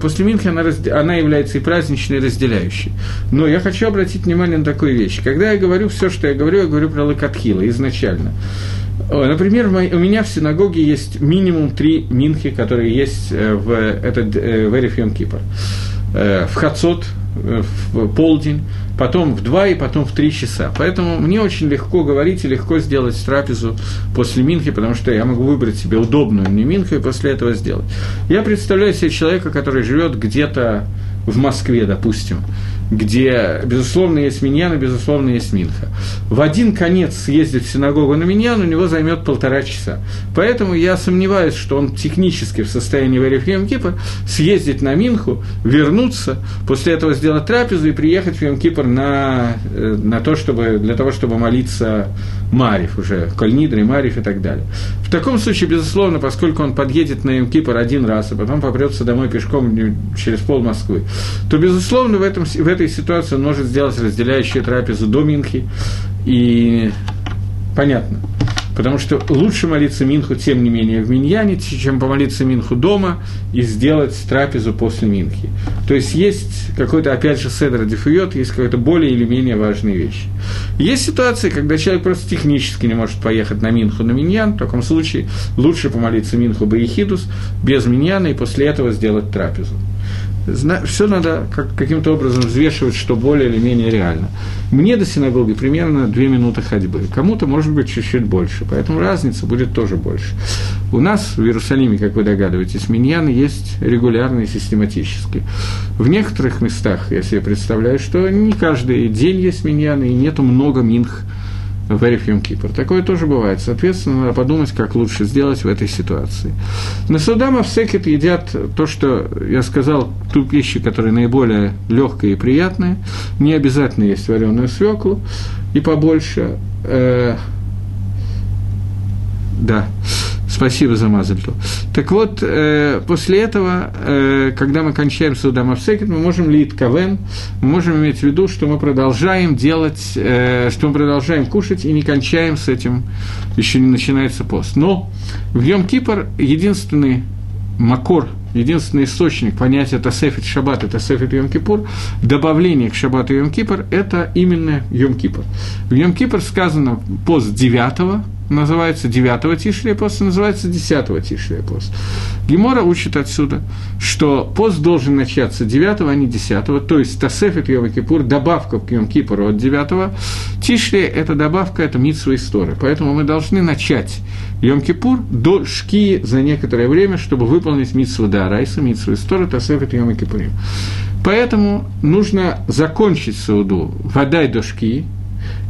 после Минхи она, она является и праздничной, и разделяющей. Но я хочу обратить внимание на такую вещь. Когда я говорю все, что я говорю, я говорю про Лакатхила изначально. Например, у меня в синагоге есть минимум три минхи, которые есть э, в, этот, э, в Эрифьем Кипр. Э, в Хацот, в полдень, потом в два и потом в три часа. Поэтому мне очень легко говорить и легко сделать трапезу после Минхи, потому что я могу выбрать себе удобную мне Минху и после этого сделать. Я представляю себе человека, который живет где-то в Москве, допустим, где, безусловно, есть миньян и, безусловно, есть минха. В один конец съездить в синагогу на миньян у него займет полтора часа. Поэтому я сомневаюсь, что он технически в состоянии в Эрифьем Кипр съездить на Минху, вернуться, после этого сделать трапезу и приехать в Йом Кипр на, э, на то, чтобы, для того, чтобы молиться Мариф уже, Кольнидри, Мариф и так далее. В таком случае, безусловно, поскольку он подъедет на Йом Кипр один раз, а потом попрется домой пешком через пол Москвы, то, безусловно, в, этом, в этой ситуации он может сделать разделяющую трапезу до Минхи. И понятно. Потому что лучше молиться Минху, тем не менее, в Миньяне, чем помолиться Минху дома и сделать трапезу после Минхи. То есть есть какой-то, опять же, седр дефует, есть какая-то более или менее важные вещи. Есть ситуации, когда человек просто технически не может поехать на Минху на Миньян, в таком случае лучше помолиться Минху Баехидус без Миньяна и после этого сделать трапезу все надо как, каким-то образом взвешивать, что более или менее реально. Мне до синагоги примерно две минуты ходьбы, кому-то может быть чуть-чуть больше, поэтому разница будет тоже больше. У нас в Иерусалиме, как вы догадываетесь, миньяны есть регулярные, систематически. В некоторых местах, я себе представляю, что не каждый день есть миньяны, и нету много минх в Эриф Йом Кипр. Такое тоже бывает. Соответственно, надо подумать, как лучше сделать в этой ситуации. На Судама в Секет едят то, что я сказал, ту пищу, которая наиболее легкая и приятная. Не обязательно есть вареную свеклу и побольше. Э, да. Спасибо за Мазальту. Так вот, э, после этого, э, когда мы кончаем Судам Авсекет, мы можем лить кавен, мы можем иметь в виду, что мы продолжаем делать, э, что мы продолжаем кушать и не кончаем с этим, еще не начинается пост. Но в Йом Кипр единственный макор, единственный источник понятия Тасефит Шаббат и Тасефит Йом Кипур, добавление к Шаббату Йом Кипр – это именно Йом Кипр. В Йом Кипр сказано пост 9 называется 9 Тишрия пост, называется 10 Тишрия пост. Гемора учит отсюда, что пост должен начаться 9, а не 10, то есть Тасефет Йом Кипур, добавка к Йом Кипуру от 9, Тишрия – это добавка, это митсва истории. Поэтому мы должны начать Йом Кипур до Шки за некоторое время, чтобы выполнить митсву Даарайса, митсву истории Тасефет Йом Кипурим. Поэтому нужно закончить Сауду водай до Шки,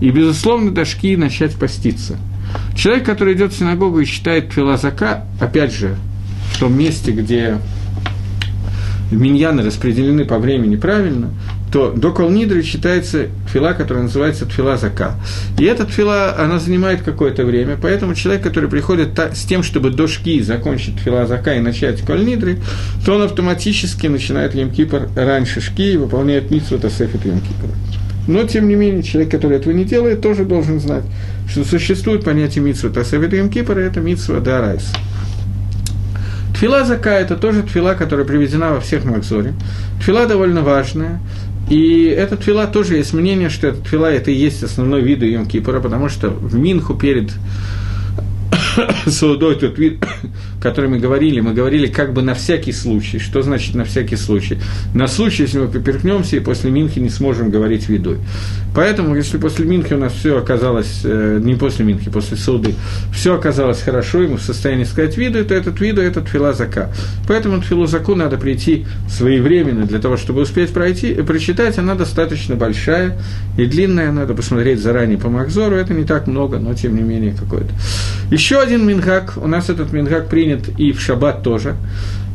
и, безусловно, до Шки начать поститься – Человек, который идет в синагогу и читает филозака, опять же, в том месте, где миньяны распределены по времени правильно, то до Колнидры читается фила, которая называется тфила зака. И эта фила, она занимает какое-то время, поэтому человек, который приходит та, с тем, чтобы до шки закончить тфила зака и начать Колнидры, то он автоматически начинает Емкипр раньше шки и выполняет митсву Тасефит Емкипра. Но, тем не менее, человек, который этого не делает, тоже должен знать, что существует понятие митсва Тасавит Йом Кипра, это митсва Дарайс. Тфила Зака – это тоже тфила, которая приведена во всех Макзоре. Тфила довольно важная, и эта тфила тоже есть мнение, что эта тфила – это и есть основной вид Йом Кипра, потому что в Минху перед Саудой тот вид, который мы говорили, мы говорили как бы на всякий случай. Что значит на всякий случай? На случай, если мы поперхнемся и после Минхи не сможем говорить видой. Поэтому, если после Минхи у нас все оказалось, э, не после Минхи, после Сауды, все оказалось хорошо, и мы в состоянии сказать виду, то этот виду – это филозака. Поэтому филозаку надо прийти своевременно для того, чтобы успеть пройти, и прочитать, она достаточно большая и длинная, надо посмотреть заранее по Макзору, это не так много, но тем не менее какое-то. Еще один мингак, у нас этот мингак принят и в шаббат тоже.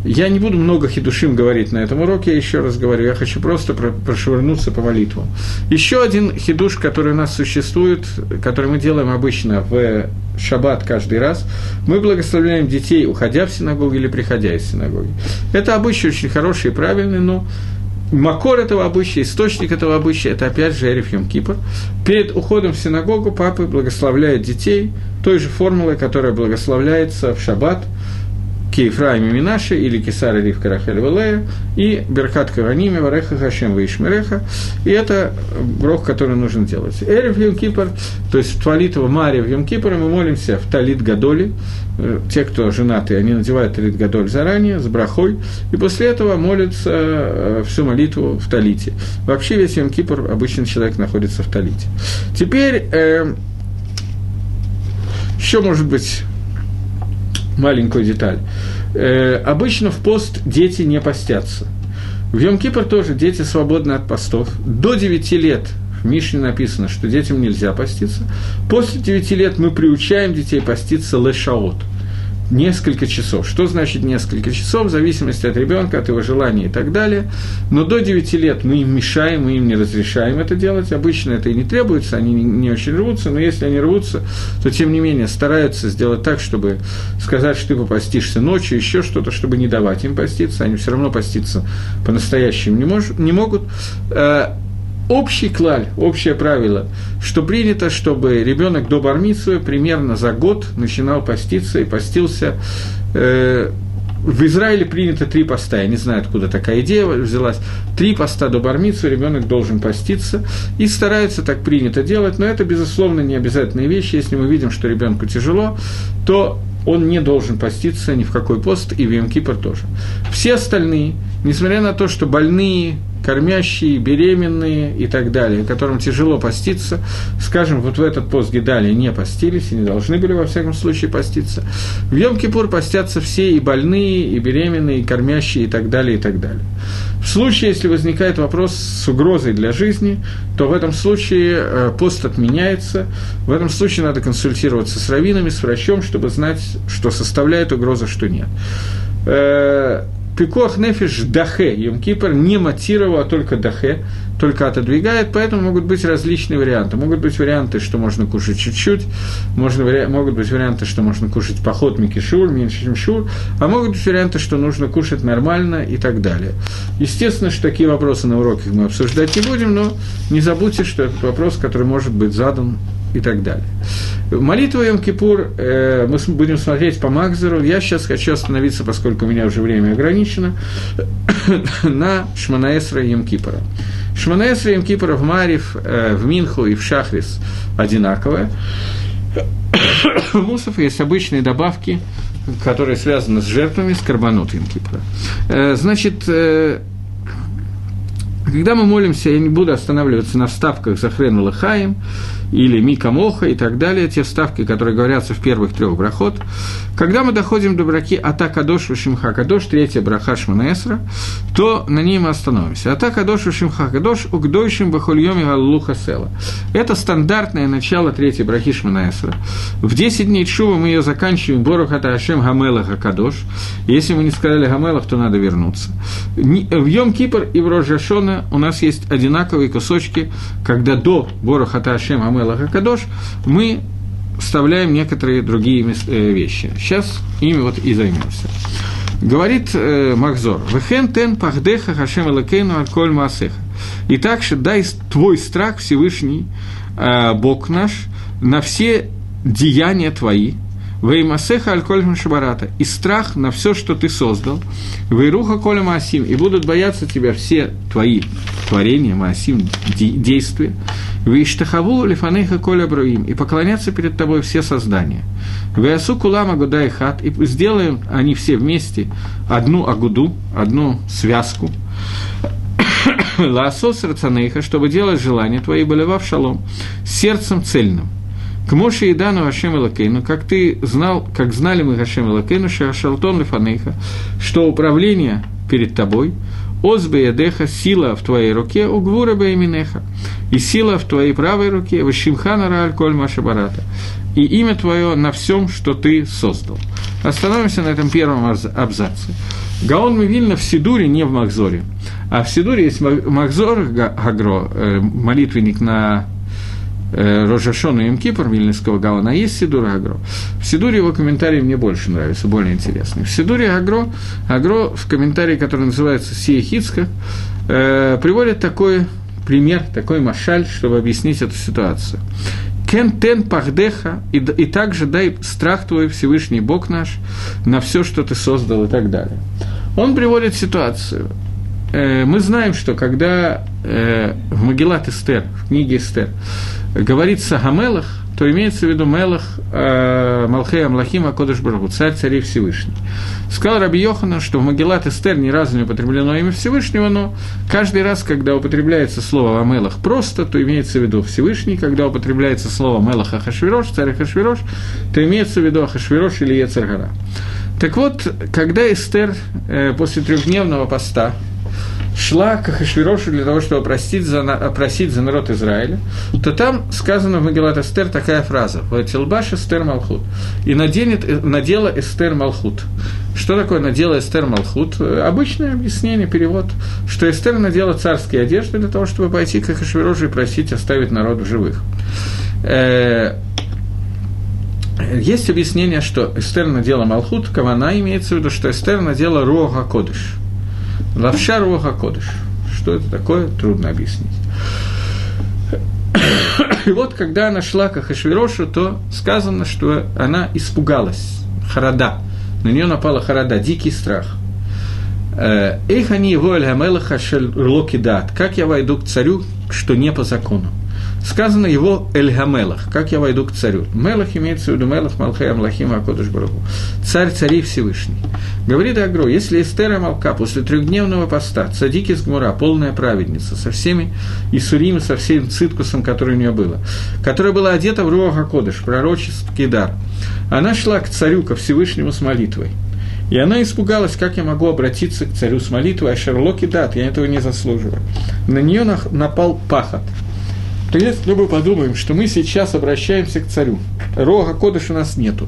Я не буду много хидушим говорить на этом уроке, я еще раз говорю, я хочу просто прошвырнуться по молитву. Еще один хидуш, который у нас существует, который мы делаем обычно в шаббат каждый раз, мы благословляем детей, уходя в синагогу или приходя из синагоги. Это обычай очень хороший и правильный, но Макор этого обычая, источник этого обычая, это опять же Эриф Йом Кипр. Перед уходом в синагогу папы благословляют детей той же формулой, которая благословляется в шаббат – Киефраим и Минаши, или Кисар Рив Карахель Валея, и Беркат Каваними, Вареха Хашем Ваишмереха, и это брох, который нужно делать. Йом Кипр, то есть в Твалитова Мария в Йом Кипр мы молимся в Талит Гадоли, э, те, кто женаты, они надевают Талит Гадоль заранее, с брахой, и после этого молятся э, всю молитву в Талите. Вообще весь Йом Кипр обычно человек находится в Талите. Теперь, э, еще, может быть, маленькую деталь. Э, обычно в пост дети не постятся. В Йом-Кипр тоже дети свободны от постов. До 9 лет в Мишне написано, что детям нельзя поститься. После 9 лет мы приучаем детей поститься лешаот – несколько часов. Что значит несколько часов? В зависимости от ребенка, от его желания и так далее. Но до 9 лет мы им мешаем, мы им не разрешаем это делать. Обычно это и не требуется, они не очень рвутся, но если они рвутся, то тем не менее стараются сделать так, чтобы сказать, что ты попастишься ночью, еще что-то, чтобы не давать им поститься. Они все равно поститься по-настоящему не, мож, не могут. Общий клаль, общее правило, что принято, чтобы ребенок до бармитсвы примерно за год начинал поститься и постился. Э, в Израиле принято три поста, я не знаю, откуда такая идея взялась. Три поста до бармитсвы ребенок должен поститься, и стараются так принято делать, но это, безусловно, не обязательная вещь. Если мы видим, что ребенку тяжело, то он не должен поститься ни в какой пост, и в Йом тоже. Все остальные, несмотря на то, что больные, кормящие, беременные и так далее, которым тяжело поститься, скажем, вот в этот пост Гидали не постились и не должны были, во всяком случае, поститься. В Йом-Кипур постятся все и больные, и беременные, и кормящие, и так далее, и так далее. В случае, если возникает вопрос с угрозой для жизни, то в этом случае э, пост отменяется. В этом случае надо консультироваться с раввинами, с врачом, чтобы знать, что составляет угроза, что нет. Пикох нефиш дахе, Йом Кипр не матировал, а только дахе, только отодвигает, поэтому могут быть различные варианты. Могут быть варианты, что можно кушать чуть-чуть, можно, могут быть варианты, что можно кушать поход микишур, меньше, чем шур, а могут быть варианты, что нужно кушать нормально и так далее. Естественно, что такие вопросы на уроках мы обсуждать не будем, но не забудьте, что это вопрос, который может быть задан и так далее. Молитва Йом-Кипур э, мы будем смотреть по Макзеру. Я сейчас хочу остановиться, поскольку у меня уже время ограничено, на Шманаэсра Йом-Кипора. Шманаэсра Йом-Кипора в Марив, э, в Минху и в Шахрис одинаковая. В Мусов есть обычные добавки, которые связаны с жертвами, с карбонот Йом-Кипора. Э, значит, э, когда мы молимся, я не буду останавливаться на вставках Захрен Лахаим, или Мика Моха и так далее, те вставки, которые говорятся в первых трех брахот. Когда мы доходим до браки Ата Кадош Шимха Кадош, третья браха Шманаэсра, то на ней мы остановимся. Ата Кадош Шимха Кадош Угдойшим Бахульоми Галлуха Села. Это стандартное начало третьей брахи Шманаэсра. В 10 дней Чува мы ее заканчиваем Борох Ата Ашем Гамелаха Кадош. Если мы не сказали Гамелах, то надо вернуться. В Йом Кипр и в Рожашона у нас есть одинаковые кусочки, когда до Борох Ата Ашем Гамелаха Мелаха Кадош, мы вставляем некоторые другие э, вещи. Сейчас ими вот и займемся. Говорит э, Махзор, «Вехен тен пахдеха хашем элакейну аль маасеха». И также дай твой страх Всевышний, э, Бог наш, на все деяния твои, Веймасеха аль шабарата, и страх на все, что ты создал, Вейруха коля маасим, и будут бояться тебя все твои творения, маасим, действия, Виштахаву лифанейха коля бруим, и поклонятся перед тобой все создания. Веасу кулама гуда и хат, и сделаем они все вместе одну агуду, одну связку, Лаосос рацанейха, чтобы делать желания твои, болевав шалом, сердцем цельным. К Моше и Дану Хашем Элакейну, как ты знал, как знали мы Хашем Элакейну, Шашалтон Лефанейха, что управление перед тобой, Озбе Ядеха, сила в твоей руке, Угвура Бейминеха, и сила в твоей правой руке, Вашимхана Рааль Коль Машабарата, и имя твое на всем, что ты создал. Остановимся на этом первом абзаце. Гаон Мивильна в Сидуре, не в Махзоре, а в Сидуре есть Махзор Гагро, э, молитвенник на Рожашона и Мкипр Вильнинского Гаона, а есть Сидур Агро. В Сидуре его комментарии мне больше нравятся, более интересные. В Сидуре Агро, Агро в комментарии, который называется Сия Хицка, э, приводит такой пример, такой машаль, чтобы объяснить эту ситуацию. Кен тен пахдеха, и, и также дай страх твой, Всевышний Бог наш, на все, что ты создал и так далее. Он приводит ситуацию. Э, мы знаем, что когда э, в Магеллат Эстер, в книге Эстер, говорится о Мелах, то имеется в виду Мелах э, Малхея Амлахима Кодыш Барагу, царь царей Всевышний. Сказал Раби Йохана, что в Магеллат Эстер ни разу не употреблено имя Всевышнего, но каждый раз, когда употребляется слово о Мелах просто, то имеется в виду Всевышний, когда употребляется слово Мелах Ахашвирош, царь Ахашвирош, то имеется в виду Ахашвирош или Ецаргара. Так вот, когда Эстер э, после трехдневного поста шла к Ахашвирошу для того, чтобы просить за, просить за народ Израиля, то там сказано в Магеллат Эстер такая фраза «Ватилбаш Эстер Малхут» и наденет, э, надела Эстер Малхут. Что такое надела Эстер Малхут? Обычное объяснение, перевод, что Эстер надела царские одежды для того, чтобы пойти к Ахашвирошу и просить оставить народ в живых. Э, есть объяснение, что Эстер надела Малхут, Кавана имеется в виду, что Эстер надела Рога Кодыш – Лавша Руха Кодыш. Что это такое, трудно объяснить. И вот, когда она шла к Ахашвирошу, то сказано, что она испугалась. Харада. На нее напала харада, дикий страх. Э, Эх, они его Как я войду к царю, что не по закону. Сказано его Эль-Гамелах, как я войду к царю. Мелах имеется в виду Мелах, Малхай, Амлахим, Акодыш Барагу. Царь царей Всевышний. Говорит Агро, если Эстера Малка после трехдневного поста, цадики с Гмура, полная праведница, со всеми Исурим, со всем циткусом, который у нее было, которая была одета в Руах Акодыш, пророческий дар, она шла к царю, ко Всевышнему с молитвой. И она испугалась, как я могу обратиться к царю с молитвой, а Шерлоки дат, я этого не заслуживаю. На нее напал пахот. То если мы подумаем, что мы сейчас обращаемся к царю, рога кодыш у нас нету,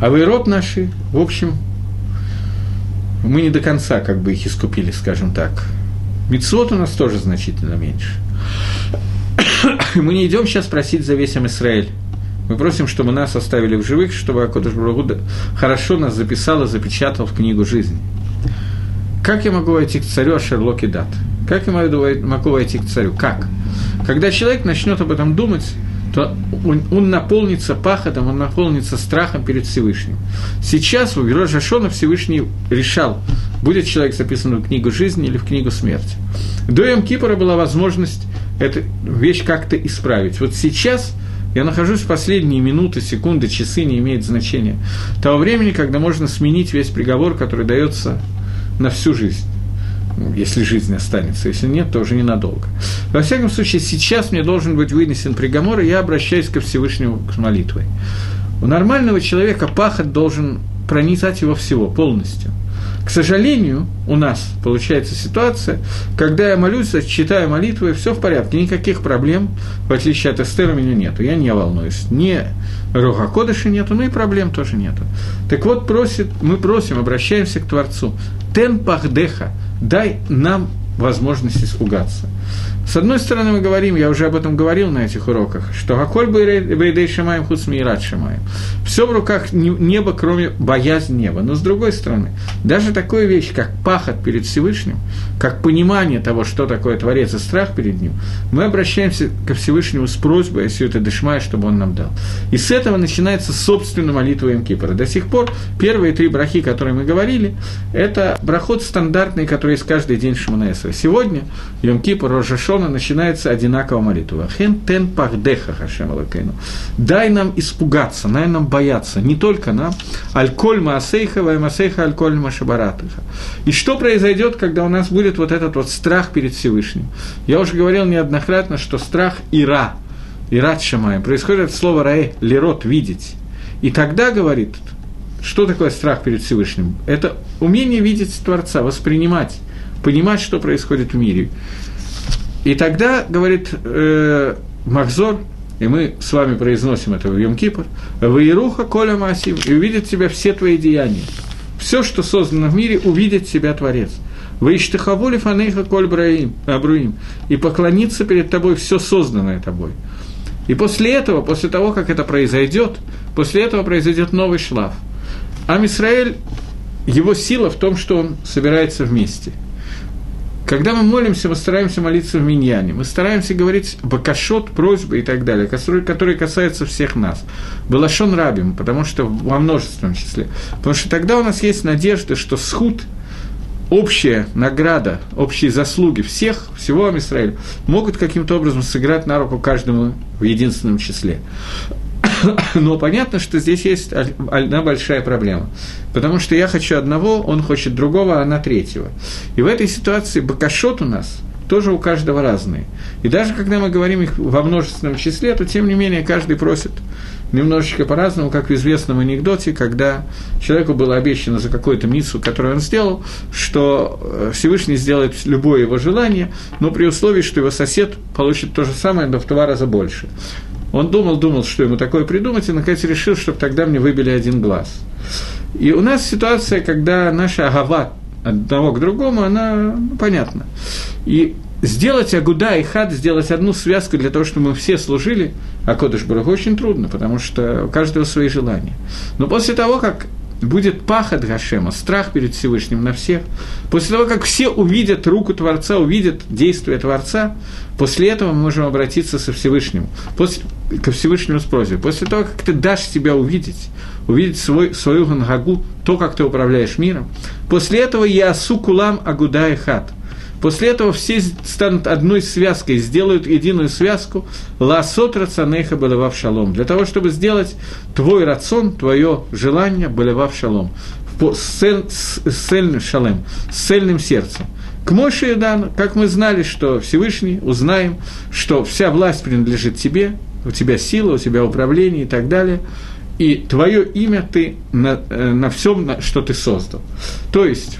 а вейрот наши, в общем, мы не до конца как бы их искупили, скажем так. Мецвод у нас тоже значительно меньше. Мы не идем сейчас просить за весь Израиль. Мы просим, чтобы нас оставили в живых, чтобы Акодыш Брагуда хорошо нас записал и запечатал в книгу жизни. Как я могу войти к царю Ашерлоки Дат? Как я могу войти к царю? Как? Когда человек начнет об этом думать, то он, он наполнится пахотом, он наполнится страхом перед Всевышним. Сейчас в Герой Жашона Всевышний решал, будет человек записан в книгу жизни или в книгу смерти. До Йом Кипора была возможность эту вещь как-то исправить. Вот сейчас я нахожусь в последние минуты, секунды, часы, не имеет значения, того времени, когда можно сменить весь приговор, который дается на всю жизнь если жизнь останется, если нет, то уже ненадолго. Во всяком случае, сейчас мне должен быть вынесен приговор, и я обращаюсь ко Всевышнему с молитвой. У нормального человека пахот должен пронизать его всего полностью – к сожалению, у нас получается ситуация, когда я молюсь, читаю молитвы, все в порядке, никаких проблем, в отличие от Эстера, у меня нету, я не волнуюсь, ни Рога Кодыша нету, ну и проблем тоже нету. Так вот, просит, мы просим, обращаемся к Творцу, «Тен пахдеха», дай нам возможность испугаться. С одной стороны, мы говорим, я уже об этом говорил на этих уроках, что «Аколь бейдей шамаем худ смират шамаем». Все в руках неба, кроме боязни неба. Но с другой стороны, даже такая вещь, как пахот перед Всевышним, как понимание того, что такое Творец и страх перед Ним, мы обращаемся ко Всевышнему с просьбой, если это дышмая, чтобы Он нам дал. И с этого начинается, собственно, молитва Имкипора. До сих пор первые три брахи, которые мы говорили, это брахот стандартный, который есть каждый день Шманаэсра. Сегодня Йом-Кипр, Рожашо, Шона начинается одинаково молитва. Хен тен пахдеха хашем алакейну. Дай нам испугаться, дай нам бояться, не только нам, аль-коль маасейха, ваймасейха, аль-коль машабаратыха. И что произойдет, когда у нас будет вот этот вот страх перед Всевышним? Я уже говорил неоднократно, что страх ира, ират шамаем, происходит от слова раэ, лирот, видеть. И тогда, говорит, что такое страх перед Всевышним? Это умение видеть Творца, воспринимать, понимать, что происходит в мире. И тогда, говорит э, Махзор, и мы с вами произносим это в Йом-Кипр, «Ваируха коля масим» и увидят тебя все твои деяния. Все, что создано в мире, увидит тебя Творец. «Ваиштахавули фанейха коль браим, абруим» и поклониться перед тобой все созданное тобой. И после этого, после того, как это произойдет, после этого произойдет новый шлаф. Ам Исраэль, его сила в том, что он собирается вместе – когда мы молимся, мы стараемся молиться в миньяне, мы стараемся говорить бакашот, просьбы и так далее, которые касаются всех нас. Балашон рабим, потому что во множественном числе. Потому что тогда у нас есть надежда, что схуд, общая награда, общие заслуги всех, всего Амисраэля, могут каким-то образом сыграть на руку каждому в единственном числе. Но понятно, что здесь есть одна большая проблема. Потому что я хочу одного, он хочет другого, а она третьего. И в этой ситуации бакашот у нас тоже у каждого разные. И даже когда мы говорим их во множественном числе, то тем не менее каждый просит немножечко по-разному, как в известном анекдоте, когда человеку было обещано за какую-то миссу, которую он сделал, что э, Всевышний сделает любое его желание, но при условии, что его сосед получит то же самое, но в два раза больше. Он думал, думал, что ему такое придумать, и наконец решил, чтобы тогда мне выбили один глаз. И у нас ситуация, когда наша агава одного к другому, она ну, понятна. И сделать Агуда и Хад, сделать одну связку для того, чтобы мы все служили, а Кодыш Барагу очень трудно, потому что у каждого свои желания. Но после того, как будет пахот Гашема, страх перед Всевышним на всех. После того, как все увидят руку Творца, увидят действие Творца, после этого мы можем обратиться со Всевышним, после, ко Всевышнему с просьбой. После того, как ты дашь себя увидеть, увидеть свой, свою гангагу, то, как ты управляешь миром, после этого я асу кулам агуда и хат. После этого все станут одной связкой, сделают единую связку «Ласот рационейха балевав шалом», для того, чтобы сделать твой рацион, твое желание балевав шалом, с цельным шалем, с цельным сердцем. К Моше Иудану, как мы знали, что Всевышний, узнаем, что вся власть принадлежит тебе, у тебя сила, у тебя управление и так далее, и твое имя ты на, э, на всем, что ты создал. То есть,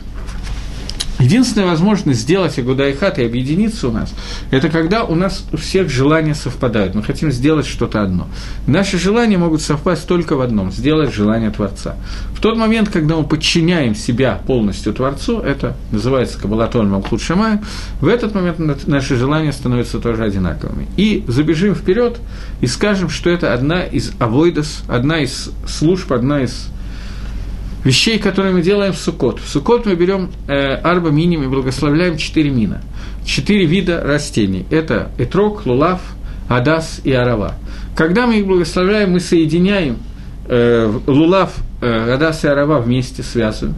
Единственная возможность сделать Агуда и объединиться у нас, это когда у нас у всех желания совпадают. Мы хотим сделать что-то одно. Наши желания могут совпасть только в одном – сделать желание Творца. В тот момент, когда мы подчиняем себя полностью Творцу, это называется Кабалатон Малхут Шамай, в этот момент наши желания становятся тоже одинаковыми. И забежим вперед и скажем, что это одна из авойдос, одна из служб, одна из вещей, которые мы делаем в Сукот. В Сукот мы берем э, арба миним и благословляем четыре мина. Четыре вида растений. Это этрок, лулав, адас и арава. Когда мы их благословляем, мы соединяем э, лулав, э, адас и арава вместе, связываем.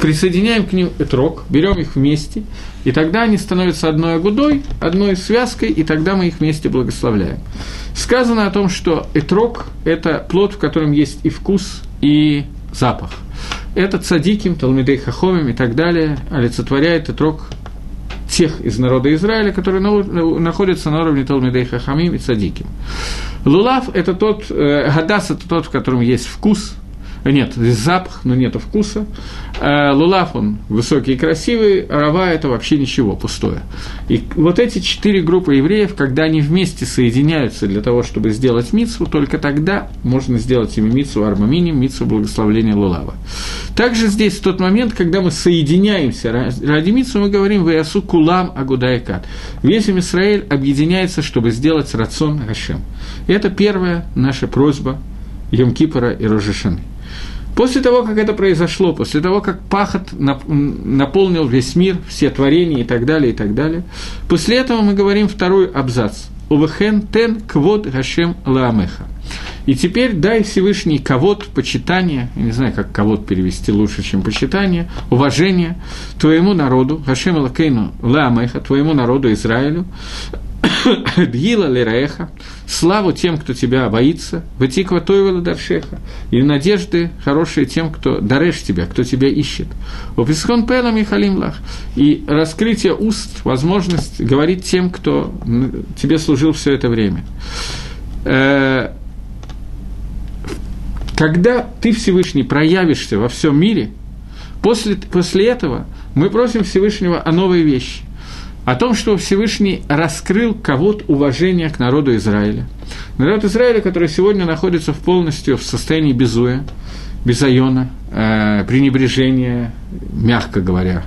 Присоединяем к ним этрок, берем их вместе, и тогда они становятся одной агудой, одной связкой, и тогда мы их вместе благословляем. Сказано о том, что этрок – это плод, в котором есть и вкус, и запах – это цадиким, Талмидей Хахомим и так далее, олицетворяет отрок тех из народа Израиля, которые находятся на уровне Талмидей Хахамим и Цадиким. Лулав – это тот, э, Гадас – это тот, в котором есть вкус, нет, запах, но нет вкуса. А лулав, он высокий и красивый, рава – это вообще ничего, пустое. И вот эти четыре группы евреев, когда они вместе соединяются для того, чтобы сделать мицу, только тогда можно сделать ими мицу армаминим, мицу благословления лулава. Также здесь в тот момент, когда мы соединяемся ради мицу, мы говорим «Ваясу кулам агудайкат». Весь Израиль объединяется, чтобы сделать рацион Гашем. И это первая наша просьба Йом-Кипора и Рожешаны. После того, как это произошло, после того, как пахот наполнил весь мир, все творения и так далее, и так далее, после этого мы говорим второй абзац. Увехен тен квод гашем лаамеха. И теперь дай Всевышний ковод, почитание, я не знаю, как ковод перевести лучше, чем почитание, уважение твоему народу, Гашем Лакейну Ламеха, твоему народу Израилю, Дгила Лераеха, славу тем, кто тебя боится, Ватиква Тойвела Даршеха, и надежды хорошие тем, кто дарешь тебя, кто тебя ищет. Описхон Пела Михалим Лах, и раскрытие уст, возможность говорить тем, кто тебе служил все это время. Э, когда ты, Всевышний, проявишься во всем мире, после, после этого мы просим Всевышнего о новой вещи о том, что Всевышний раскрыл кого-то уважение к народу Израиля. Народ Израиля, который сегодня находится в полностью в состоянии безуя, безайона, э, пренебрежения, мягко говоря,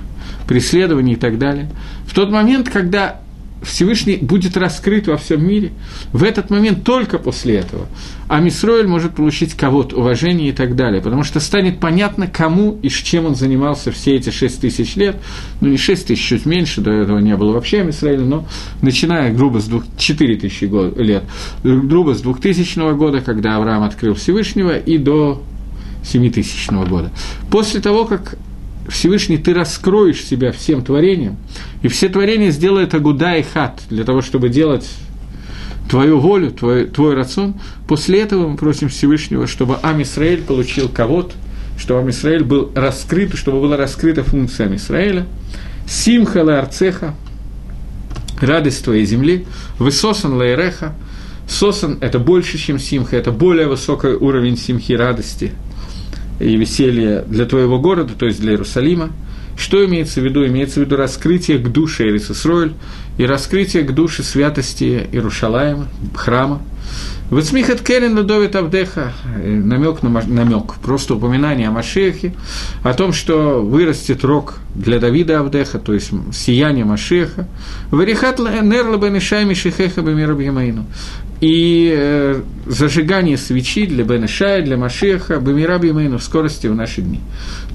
преследования и так далее. В тот момент, когда Всевышний будет раскрыт во всем мире, в этот момент только после этого а Мисроэль может получить кого-то, уважение и так далее, потому что станет понятно, кому и с чем он занимался все эти шесть тысяч лет, ну не шесть тысяч, чуть меньше, до этого не было вообще Мисраэля, но начиная грубо с двух, четыре тысячи лет, грубо с двухтысячного года, когда Авраам открыл Всевышнего, и до семитысячного года. После того, как Всевышний, ты раскроешь себя всем творением, и все творения сделают Агуда и Хат для того, чтобы делать твою волю, твой, твой рацион. После этого мы просим Всевышнего, чтобы Амисраэль получил кого-то, чтобы Амисраэль был раскрыт, чтобы была раскрыта функция Амисраэля. Симха арцеха, радость твоей земли, высосан лаереха, сосан – это больше, чем симха, это более высокий уровень симхи радости – и веселье для твоего города, то есть для Иерусалима. Что имеется в виду? Имеется в виду раскрытие к душе Эрисисройль и раскрытие к душе святости Иерушалаема, храма. Вецмихат Керин Лудовит Авдеха, намек на намек, просто упоминание о Машехе, о том, что вырастет рог для Давида Авдеха, то есть сияние Машеха. Варихат Нерла Бенешай Мишехеха Бемира И э, зажигание свечи для Бенешая, для Машеха, Бемира Бемейну в скорости в наши дни.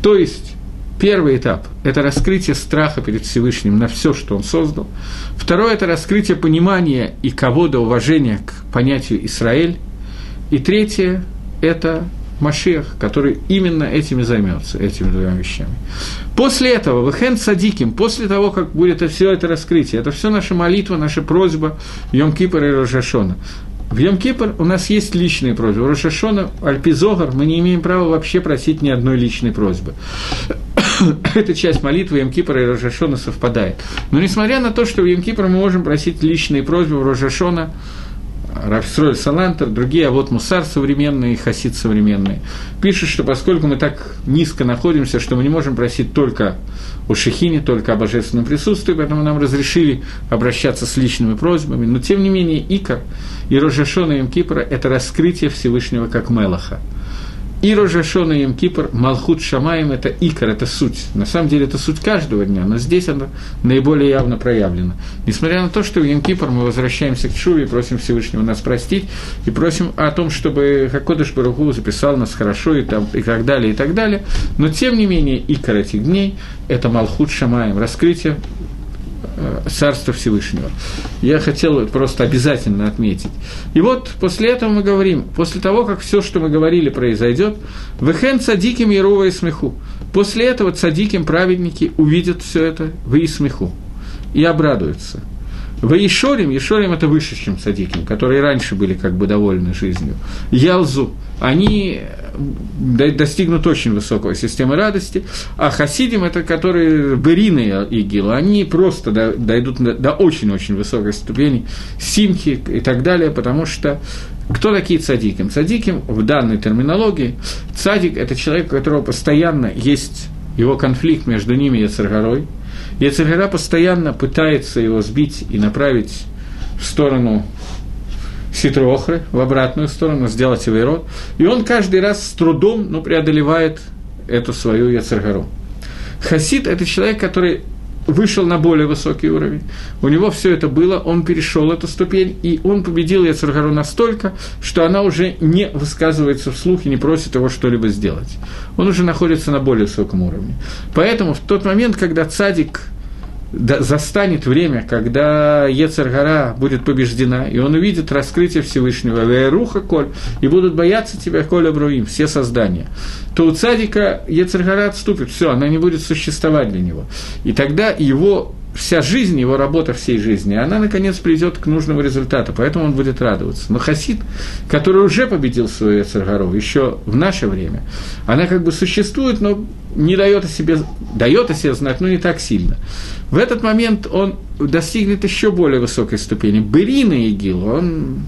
То есть, Первый этап – это раскрытие страха перед Всевышним на все, что он создал. Второе – это раскрытие понимания и кого-то уважения к понятию Израиль. И третье – это Машиах, который именно этими займется, этими двумя вещами. После этого, Вехен Садиким, после того, как будет все это раскрытие, это все наша молитва, наша просьба Йом Кипра и Рожашона. В Йом Кипр у нас есть личные просьбы. В Рошашона, Альпизогар мы не имеем права вообще просить ни одной личной просьбы. Эта часть молитвы Йом Кипра и Рожашона совпадает. Но несмотря на то, что в Йом Кипр мы можем просить личные просьбы, в Рожашона Рафсроль Салантер, другие, а вот Мусар современные и Хасид современные, пишут, что поскольку мы так низко находимся, что мы не можем просить только о Шехине, только о божественном присутствии, поэтому нам разрешили обращаться с личными просьбами, но тем не менее Икар и Рожашона и Кипра – это раскрытие Всевышнего как Мелаха – и Рожашона и Кипр, Малхут Шамаем – это икор, это суть. На самом деле это суть каждого дня, но здесь она наиболее явно проявлена. Несмотря на то, что в Йом Кипр мы возвращаемся к Чуве, просим Всевышнего нас простить, и просим о том, чтобы Хакодыш Баруху записал нас хорошо и, там, и так далее, и так далее. Но тем не менее, икор этих дней – это Малхут Шамаем, раскрытие Царства Всевышнего. Я хотел просто обязательно отметить. И вот после этого мы говорим, после того, как все, что мы говорили, произойдет, «Вехен цадиким Ярова и смеху». После этого цадиким праведники увидят все это в и и обрадуются – в Ешорим, Ешорим это выше, чем Садиким, которые раньше были как бы довольны жизнью. Ялзу, они достигнут очень высокой системы радости, а Хасидим, это которые Берины и Гила, они просто дойдут до очень-очень высокой ступени, Симки и так далее, потому что кто такие цадиким? Цадиким в данной терминологии, цадик – это человек, у которого постоянно есть его конфликт между ними и Царгорой – Ецергара постоянно пытается его сбить и направить в сторону Ситрохры, в обратную сторону, сделать его род. И он каждый раз с трудом ну, преодолевает эту свою Яцергару. Хасид – это человек, который вышел на более высокий уровень. У него все это было, он перешел эту ступень, и он победил Яцергару настолько, что она уже не высказывается вслух и не просит его что-либо сделать. Он уже находится на более высоком уровне. Поэтому в тот момент, когда цадик застанет время, когда Ецаргара будет побеждена, и он увидит раскрытие Всевышнего, Веруха Коль, и будут бояться тебя, Коля Бруим, все создания, то у цадика Ецаргара отступит, все, она не будет существовать для него. И тогда его вся жизнь, его работа всей жизни, она, наконец, придет к нужному результату, поэтому он будет радоваться. Но Хасид, который уже победил свою Эцергару еще в наше время, она как бы существует, но не дает о себе, дает о себе знать, но не так сильно. В этот момент он достигнет еще более высокой ступени. Берина Игил, он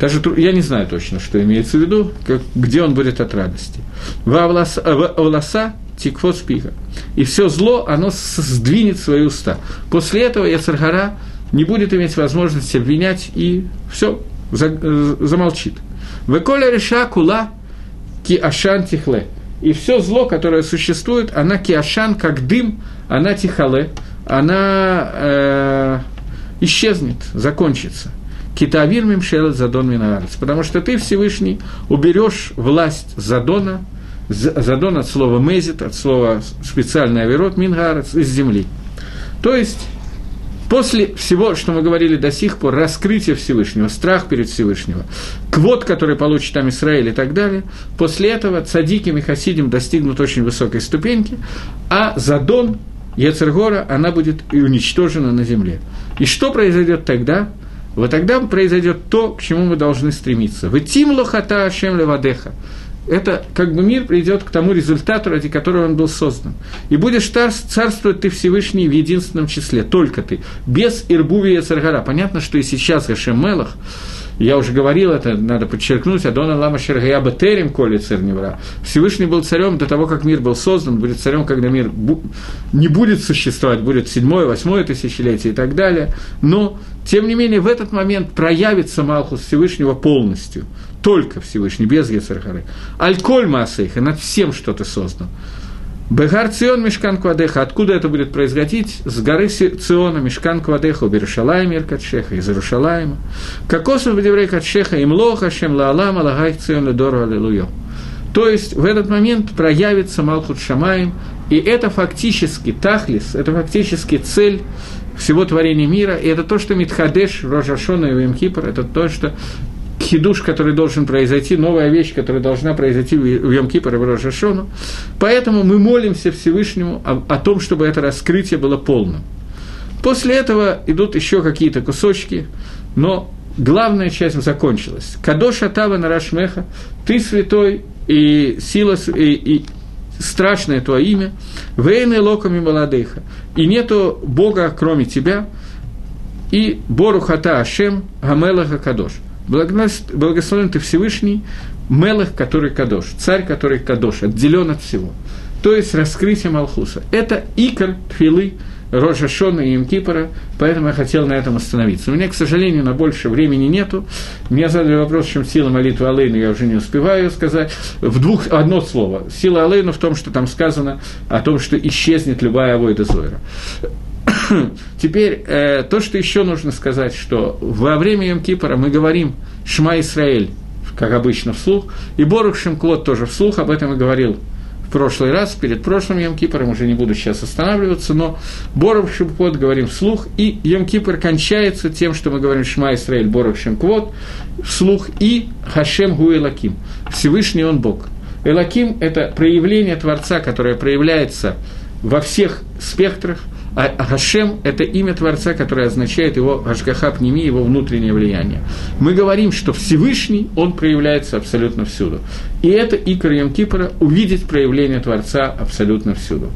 даже я не знаю точно, что имеется в виду, как, где он будет от радости. Вавласа тикфот спиха. И все зло, оно сдвинет свои уста. После этого Яцергара не будет иметь возможности обвинять и все, за, замолчит. Веколя реша кула ки ашан тихле. И все зло, которое существует, она киашан, как дым, она тихале, она э, исчезнет, закончится. Китавир мимшелет задон минаарец. Потому что ты, Всевышний, уберешь власть задона – Задон от слова мезит, от слова специальный авирот, мингарец, из земли. То есть, после всего, что мы говорили до сих пор, раскрытие Всевышнего, страх перед Всевышнего, квот, который получит там Израиль и так далее, после этого цадиким и хасидим достигнут очень высокой ступеньки, а Задон, Ецергора, она будет и уничтожена на земле. И что произойдет тогда? Вот тогда произойдет то, к чему мы должны стремиться. Вы тим лохата ашем левадеха это как бы мир придет к тому результату, ради которого он был создан. И будешь царствовать ты Всевышний в единственном числе, только ты, без Ирбувия Царгара. Понятно, что и сейчас Гашем Мелах, я уже говорил это, надо подчеркнуть, Адона Лама Шергая Батерим Коли Церневра. Всевышний был царем до того, как мир был создан, будет царем, когда мир не будет существовать, будет седьмое, восьмое тысячелетие и так далее. Но, тем не менее, в этот момент проявится Малхус Всевышнего полностью – только Всевышний, без Гецерхары. Альколь Маасейха, над всем что-то создан. Бегар Цион Мешкан Квадеха. Откуда это будет происходить? С горы Циона Мешкан Квадеха у Берушалайма Иркатшеха, из Иерушалайма. Кокосов Бедеврей Катшеха, им лоха, шем лаалам, алагай Цион Ледору Аллилуйо. То есть в этот момент проявится Малхут Шамаем, и это фактически Тахлис, это фактически цель всего творения мира, и это то, что Митхадеш, Рожашона и Вимхипр, это то, что хидуш, который должен произойти, новая вещь, которая должна произойти в Йом-Кипр и в Рожашону. Поэтому мы молимся Всевышнему о, о том, чтобы это раскрытие было полным. После этого идут еще какие-то кусочки, но главная часть закончилась. Кадош Атава Нарашмеха, ты святой, и сила, и, и страшное твое имя, Вейны локами молодыха, и нету Бога, кроме тебя, и Борухата Ашем Гамелаха Кадош. Благословен ты Всевышний, Мелах, который Кадош, царь, который Кадош, отделен от всего. То есть раскрытие Малхуса. Это икор Тфилы, Рожа Шона и Имкипора, поэтому я хотел на этом остановиться. У меня, к сожалению, на больше времени нету. Мне задали вопрос, чем сила молитвы Алейна, я уже не успеваю сказать. В двух, одно слово. Сила Алейна в том, что там сказано о том, что исчезнет любая авойда Зойра. Теперь, э, то, что еще нужно сказать, что во время Йом-Кипора мы говорим «Шма Исраэль», как обычно, вслух, и Борух Шимквот тоже вслух, об этом и говорил в прошлый раз, перед прошлым Йом Кипором, уже не буду сейчас останавливаться, но Боров Шимквот говорим вслух, и Йом Кипр кончается тем, что мы говорим Шма Исраэль Боров Шимквот, вслух, и Хашем Гу Элаким, Всевышний Он Бог. Элаким – это проявление Творца, которое проявляется во всех спектрах – а Хашем – это имя Творца, которое означает его Ашгахаб Ними, его внутреннее влияние. Мы говорим, что Всевышний, он проявляется абсолютно всюду. И это Икор Йом Кипора – увидеть проявление Творца абсолютно всюду.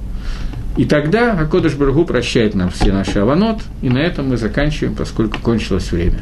И тогда Акодыш Баргу прощает нам все наши аванот, и на этом мы заканчиваем, поскольку кончилось время.